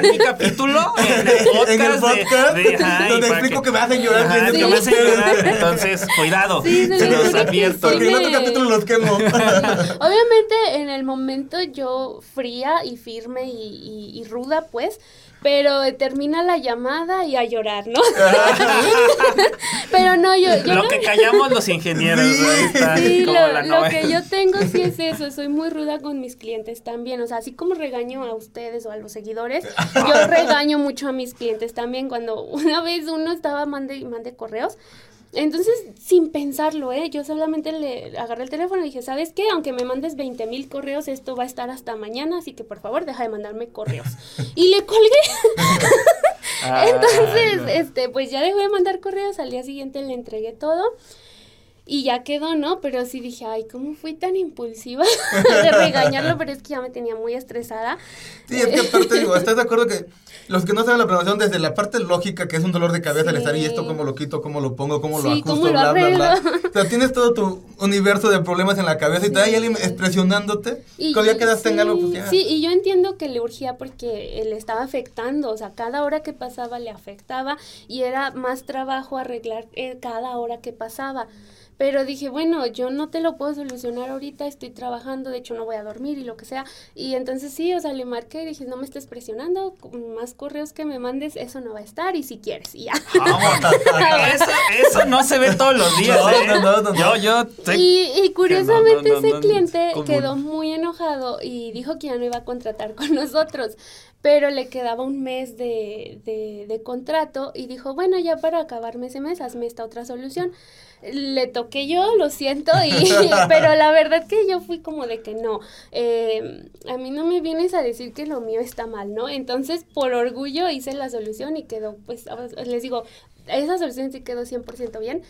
mi, capítulo en el podcast. en el podcast de, donde explico que, me hacen llorar. Ajá, que me hacen llorar. Entonces, cuidado. Sí, se los advierto. Porque en otro capítulo los quemo. Obviamente, en el momento yo fría y firme y, y ruda, pues pero termina la llamada y a llorar, ¿no? pero no, yo... lo que callamos los ingenieros. Sí, lo, que yo tengo sí es eso, soy muy ruda con mis clientes también, o sea, así como regaño a ustedes o a los seguidores, yo regaño mucho a mis clientes también cuando una vez uno estaba mande, mande correos entonces, sin pensarlo, ¿eh? Yo solamente le agarré el teléfono y dije, ¿sabes qué? Aunque me mandes 20 mil correos, esto va a estar hasta mañana, así que por favor, deja de mandarme correos. y le colgué. Entonces, este, pues ya dejó de mandar correos, al día siguiente le entregué todo y ya quedó, ¿no? Pero sí dije, ay, ¿cómo fui tan impulsiva de regañarlo? Pero es que ya me tenía muy estresada. Sí, es que aparte, digo, ¿estás de acuerdo que los que no saben la programación, desde la parte lógica, que es un dolor de cabeza, el estar y esto, cómo lo quito, cómo lo pongo, cómo lo ajusto, bla, bla, bla. O sea, tienes todo tu universo de problemas en la cabeza y te hay alguien expresionándote. Y, cuando ya quedaste en algo, pues ya. Sí, y yo entiendo que le urgía porque le estaba afectando, o sea, cada hora que pasaba le afectaba y era más trabajo arreglar eh, cada hora que pasaba. Pero dije, bueno, yo no te lo puedo solucionar ahorita, estoy trabajando, de hecho no voy a dormir y lo que sea. Y entonces sí, o sea, le marqué y dije, no me estés presionando, más correos que me mandes, eso no va a estar y si quieres, y ya. eso, eso, no se ve todos los días. ¿eh? No, no, yo, yo y, y, curiosamente ese cliente quedó muy enojado y dijo que ya no iba a contratar con nosotros pero le quedaba un mes de, de, de, contrato y dijo, bueno, ya para acabarme ese mes, hazme esta otra solución le toqué yo, lo siento, y, pero la verdad que yo fui como de que no, eh, a mí no me vienes a decir que lo mío está mal, ¿no? Entonces, por orgullo hice la solución y quedó, pues, les digo, esa solución sí quedó 100% bien.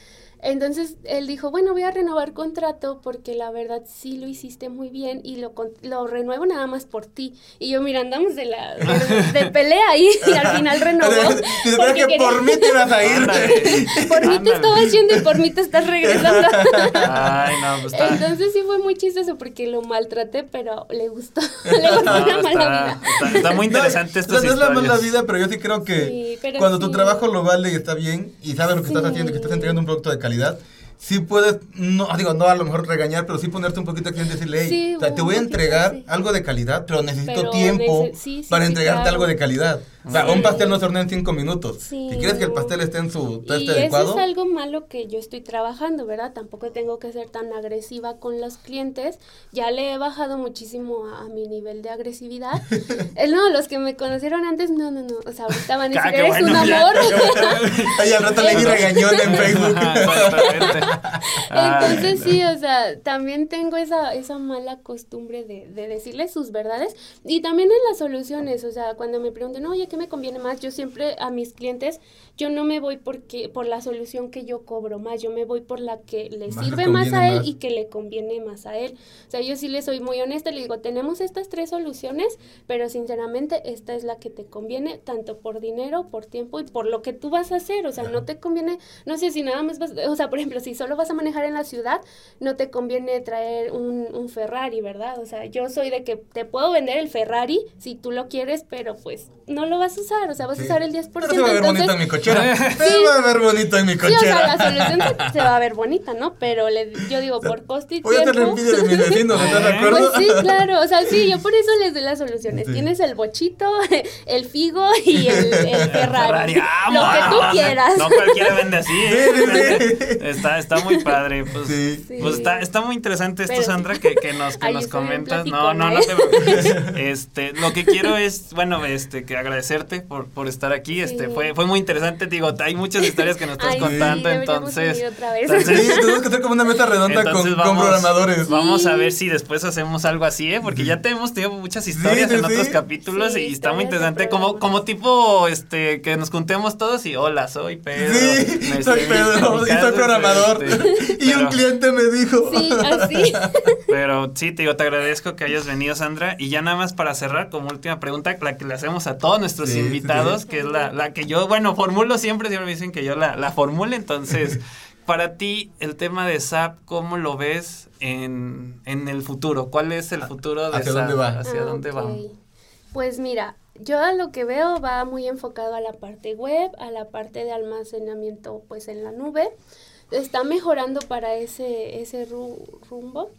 Entonces él dijo, bueno, voy a renovar contrato porque la verdad sí lo hiciste muy bien y lo, lo renuevo nada más por ti. Y yo, mira, andamos de, la, de, pelea ahí y al final renovó. porque que por mí te ibas a ir. por mí te estaba haciendo y por mí te estás regresando. Ay, no, pues está. Entonces sí fue muy chistoso porque lo maltraté, pero le gustó. le gustó la mala vida. Está, muy interesante esto. No, no es la mala vida, pero yo sí creo que cuando tu trabajo lo vale y está bien y sabes lo que estás haciendo y que estás entregando un producto de calidad, calidad, sí puedes, no digo, no a lo mejor regañar, pero sí ponerte un poquito aquí y decirle, hey, te voy a entregar algo de calidad, pero necesito tiempo para entregarte algo de calidad. O sea, un pastel no se hornea en cinco minutos. si quieres que el pastel esté en su teste y adecuado. Eso es algo malo que yo estoy trabajando, ¿verdad? Tampoco tengo que ser tan agresiva con los clientes. Ya le he bajado muchísimo a, mi nivel de agresividad. eh, no, los que me conocieron antes, no, no, no. O sea, ahorita van a decir, eres un amor. Ay, al rato le di regañón en Facebook. Entonces, sí, o sea, también tengo esa, esa mala costumbre de, de decirles sus verdades. Y también en las soluciones, o sea, cuando me preguntan, oye, ¿qué me conviene más? Yo siempre a mis clientes, yo no me voy porque, por la solución que yo cobro más, yo me voy por la que le sirve más a él y que le conviene más a él. O sea, yo sí le soy muy honesta, le digo, tenemos estas tres soluciones, pero sinceramente esta es la que te conviene, tanto por dinero, por tiempo y por lo que tú vas a hacer. O sea, no te conviene, no sé si nada más vas, o sea, por ejemplo, si solo vas a manejar en la ciudad, no te conviene traer un, un Ferrari, ¿verdad? O sea, yo soy de que te puedo vender el Ferrari si tú lo quieres, pero pues no lo vas a usar, o sea, vas a usar el 10%. Pero se va a ver bonito en mi cochera. Se va a ver bonito en mi cochera. Sí, o sea, la solución se, va a ver bonita, ¿no? Pero le, yo digo, por costo y Voy tiempo. A tener envidia de mis vecinos, ¿estás de acuerdo? Pues sí, claro, o sea, sí, yo por eso les doy las soluciones. Tienes el bochito, el figo y el, el Ferrari. lo que tú quieras. No cualquiera vende así, ¿eh? Está, está muy padre. Pues, pues está, está muy interesante esto, Sandra, que, que nos, que nos comentas. No, no, no te preocupes. Este, lo que quiero es, bueno, este, que agradecerte por, por estar aquí. Este, fue, fue muy interesante. Digo, hay muchas historias que nos estás contando, entonces. entonces sí, tenemos que hacer como una meta redonda con, con, programadores. Vamos a ver si después hacemos algo así, ¿eh? Porque ya tenemos tenido muchas historias en otros capítulos y está muy interesante. Como, como tipo, este, que nos juntemos todos y hola, soy Pedro. Sí, soy Pedro y soy programador. Este, y un cliente me dijo. Sí, así. Pero sí, te digo, te agradezco que hayas venido, Sandra. Y ya nada más para cerrar, como última pregunta, la que le hacemos a todos nuestros invitados, que es la, la, que yo, bueno, formulo siempre, siempre me dicen que yo la, la formule, entonces, para ti, el tema de SAP, ¿cómo lo ves en, en el futuro? ¿Cuál es el futuro de ¿Hacia Dónde va? ¿Hacia dónde va? Pues mira, yo a lo que veo va muy enfocado a la parte web, a la parte de almacenamiento pues en la nube. Está mejorando para ese, ese rumbo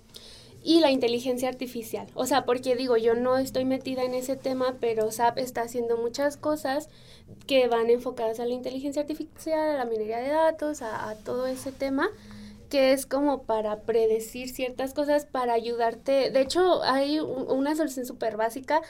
y la inteligencia artificial. O sea, porque digo, yo no estoy metida en ese tema, pero SAP está haciendo muchas cosas que van enfocadas a la inteligencia artificial, a la minería de datos, a, todo ese tema que es como para predecir ciertas cosas, para ayudarte. De hecho, hay una solución súper básica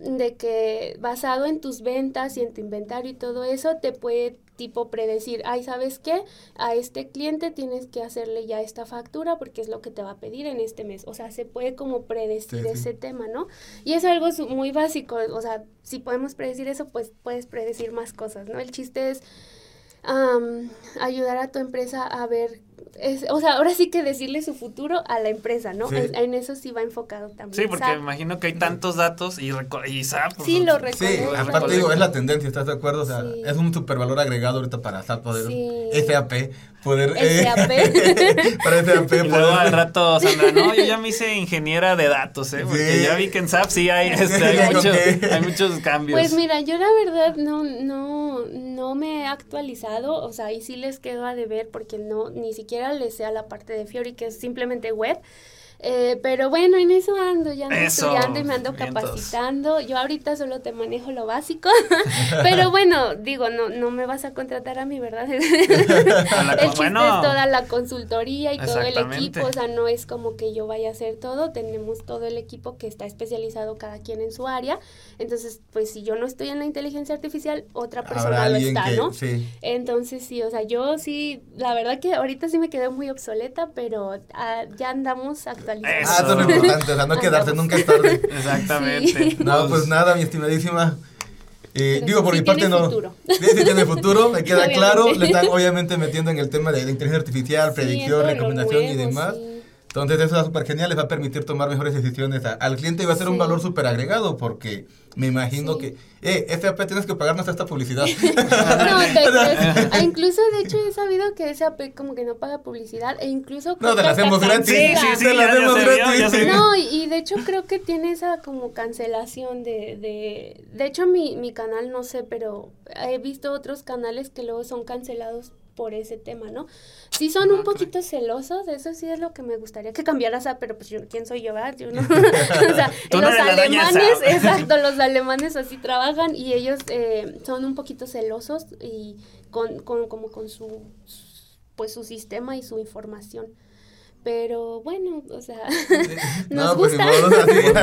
de que basado en tus ventas y en tu inventario y todo eso, te puede tipo predecir, ay, ¿sabes qué? A este cliente tienes que hacerle ya esta factura porque es lo que te va a pedir en este mes. O sea, se puede como predecir ese tema, ¿no? Y es algo muy básico, o sea, si podemos predecir eso, pues puedes predecir más cosas, ¿no? El chiste es ayudar a tu empresa a ver o sea, ahora sí que decirle su futuro a la empresa, ¿no? En, eso sí va enfocado también. Sí, porque me imagino que hay tantos datos y, y SAP. Pues, sí, lo recuerdo. Sí, aparte digo, es la tendencia, ¿estás de acuerdo? O sea, es un super valor agregado ahorita para SAP, poder, SAP, poder... SAP. Eh, para SAP, y luego al rato, Sandra, no, yo ya me hice ingeniera de datos, ¿eh? Porque ya vi que en SAP sí hay, este, hay, mucho, hay muchos cambios. Pues mira, yo la verdad no, no, no me he actualizado, o sea, ahí sí les quedo a deber porque no, ni siquiera les sea la parte de Fiori, que es simplemente web. Eh, pero bueno, en eso ando, ya ando estudiando y me ando capacitando. Yo ahorita solo te manejo lo básico, pero bueno, digo, no, no me vas a contratar a mí, ¿verdad? el chiste es toda la consultoría y todo el equipo, o sea, no es como que yo vaya a hacer todo, tenemos todo el equipo que está especializado cada quien en su área, entonces, pues si yo no estoy en la inteligencia artificial, otra persona lo está, ¿no? Entonces, sí, o sea, yo sí, la verdad que ahorita sí me quedé muy obsoleta, pero ah, ya andamos actualizando Ah, eso es lo importante, o sea, no quedarse, nunca es tarde. Exactamente. No, pues nada, mi estimadísima. Eh, digo, por mi parte no. Futuro. Sí, sí tiene futuro, me queda claro. Le están obviamente metiendo en el tema de, inteligencia artificial, predicción, recomendación y demás. Entonces eso es súper genial, les va a permitir tomar mejores decisiones al cliente y va a ser un valor súper agregado porque me imagino que, eh, SAP tienes que pagarnos esta publicidad. no, incluso de hecho he sabido que SAP como que no paga publicidad e incluso... No, te la hacemos gratis. Sí, sí, sí, la hacemos gratis. No, y, de hecho creo que tiene esa como cancelación de... De, de hecho mi, mi canal no sé, pero he visto otros canales que luego son cancelados por ese tema, ¿no? Sí son un poquito celosos, eso sí es lo que me gustaría que cambiaras a, pero pues yo, ¿quién soy yo? Yo no. o sea, los alemanes, exacto, los alemanes así trabajan y ellos eh, son un poquito celosos y con, con, como con su, pues su sistema y su información pero bueno, o sea, nos no, pues, gusta.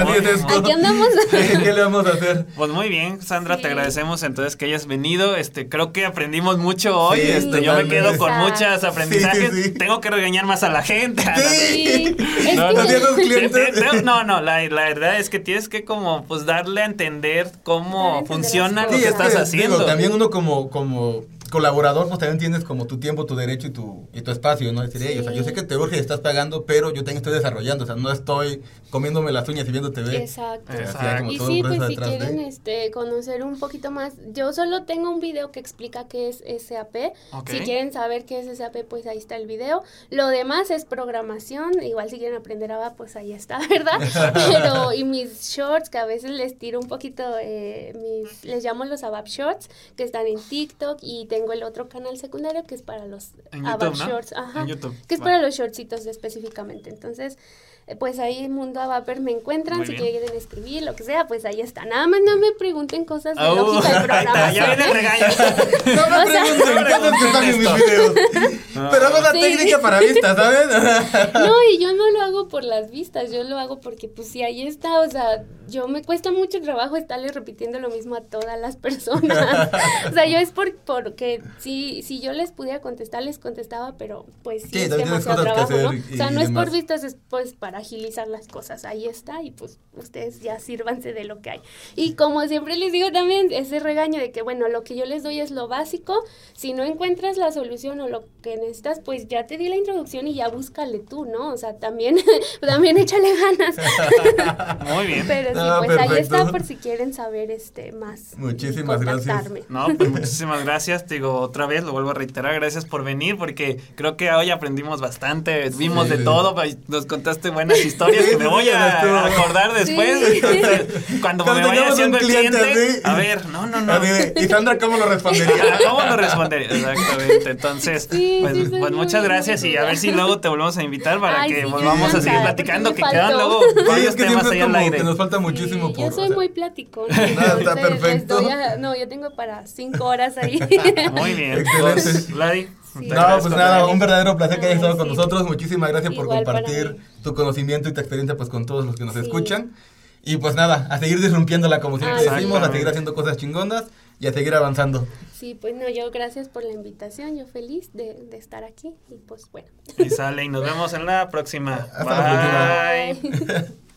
Pues, Aquí andamos. ¿Qué le vamos a hacer? Pues muy bien, Sandra, te agradecemos entonces que hayas venido. Este, creo que aprendimos mucho hoy. este, yo me quedo con muchos aprendizajes. Tengo que regañar más a la gente. Sí. no, no, clientes. no, no, la, la, verdad es que tienes que como pues darle a entender cómo funciona lo que estás haciendo. también uno como como colaborador, pues también tienes como tu tiempo, tu derecho y tu, y tu espacio, ¿no? Decir, o sea, yo sé que te urge y estás pagando, pero yo también estoy desarrollando, o sea, no estoy comiéndome las uñas y viendo TV. Exacto. y sí, pues si quieren este, conocer un poquito más, yo solo tengo un video que explica qué es SAP. Si quieren saber qué es SAP, pues ahí está el video. Lo demás es programación, igual si quieren aprender ABA, pues ahí está, ¿verdad? pero, y mis shorts, que a veces les tiro un poquito, eh, mis, les llamo los ABAP shorts, que están en TikTok y tengo tengo el otro canal secundario que es para los YouTube, Shorts, ajá, que es para los shortsitos específicamente. Entonces, pues ahí Mundo Avaper me encuentran, si quieren escribir, lo que sea, pues ahí está. Nada más no me pregunten cosas de lógica de programación. ya viene el regaño. no me pregunten cosas que están en mis videos. Pero hago la técnica para vistas, ¿sabes? no, y yo no lo hago por las vistas, yo lo hago porque pues si ahí está, o sea, yo me cuesta mucho trabajo estarle repitiendo lo mismo a todas las personas. o sea, yo es por, porque si, si yo les pudiera contestar, les contestaba, pero pues sí, es demasiado trabajo, ¿no? O sea, no es por vistas, es pues para agilizar las cosas. Ahí está y pues ustedes ya sírvanse de lo que hay. Y como siempre les digo también, ese regaño de que, bueno, lo que yo les doy es lo básico. Si no encuentras la solución o lo que necesitas, pues ya te di la introducción y ya búscale tú, ¿no? O sea, también, también échale ganas. Muy bien. Pero sí, pues ahí está por si quieren saber este más. Muchísimas gracias. No, pues muchísimas gracias. Te digo otra vez, lo vuelvo a reiterar, gracias por venir porque creo que hoy aprendimos bastante, vimos de todo, nos contaste buenas historias que me voy a acordar después. cuando, me vaya haciendo el cliente, a ver, no, no, no. ¿Y Sandra cómo lo respondería? ¿Cómo lo respondería? Exactamente. Entonces, pues, pues muchas gracias y a ver si luego te volvemos a invitar para que volvamos a seguir platicando, que quedan luego varios temas ahí al aire. Que nos falta muchísimo por, Yo soy muy platicón. está perfecto. no, yo tengo para cinco horas ahí. Muy bien. Excelente. Pues, no, pues nada, un verdadero placer que hayas estado con nosotros. Muchísimas gracias por compartir tu conocimiento y tu experiencia pues con todos los que nos escuchan. Y pues nada, a seguir disrumpiéndola como siempre decimos, a seguir haciendo cosas chingonas y a seguir avanzando. Sí, pues no, yo gracias por la invitación, yo feliz de, estar aquí y pues bueno. Y sale y nos vemos en la próxima. Hasta Bye. La próxima.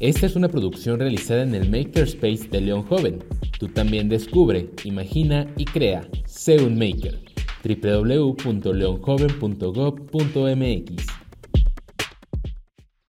Esta es una producción realizada en el Makerspace de León Joven. Tú también descubre, imagina y crea. Sé un maker. www.leonjoven.gov.mx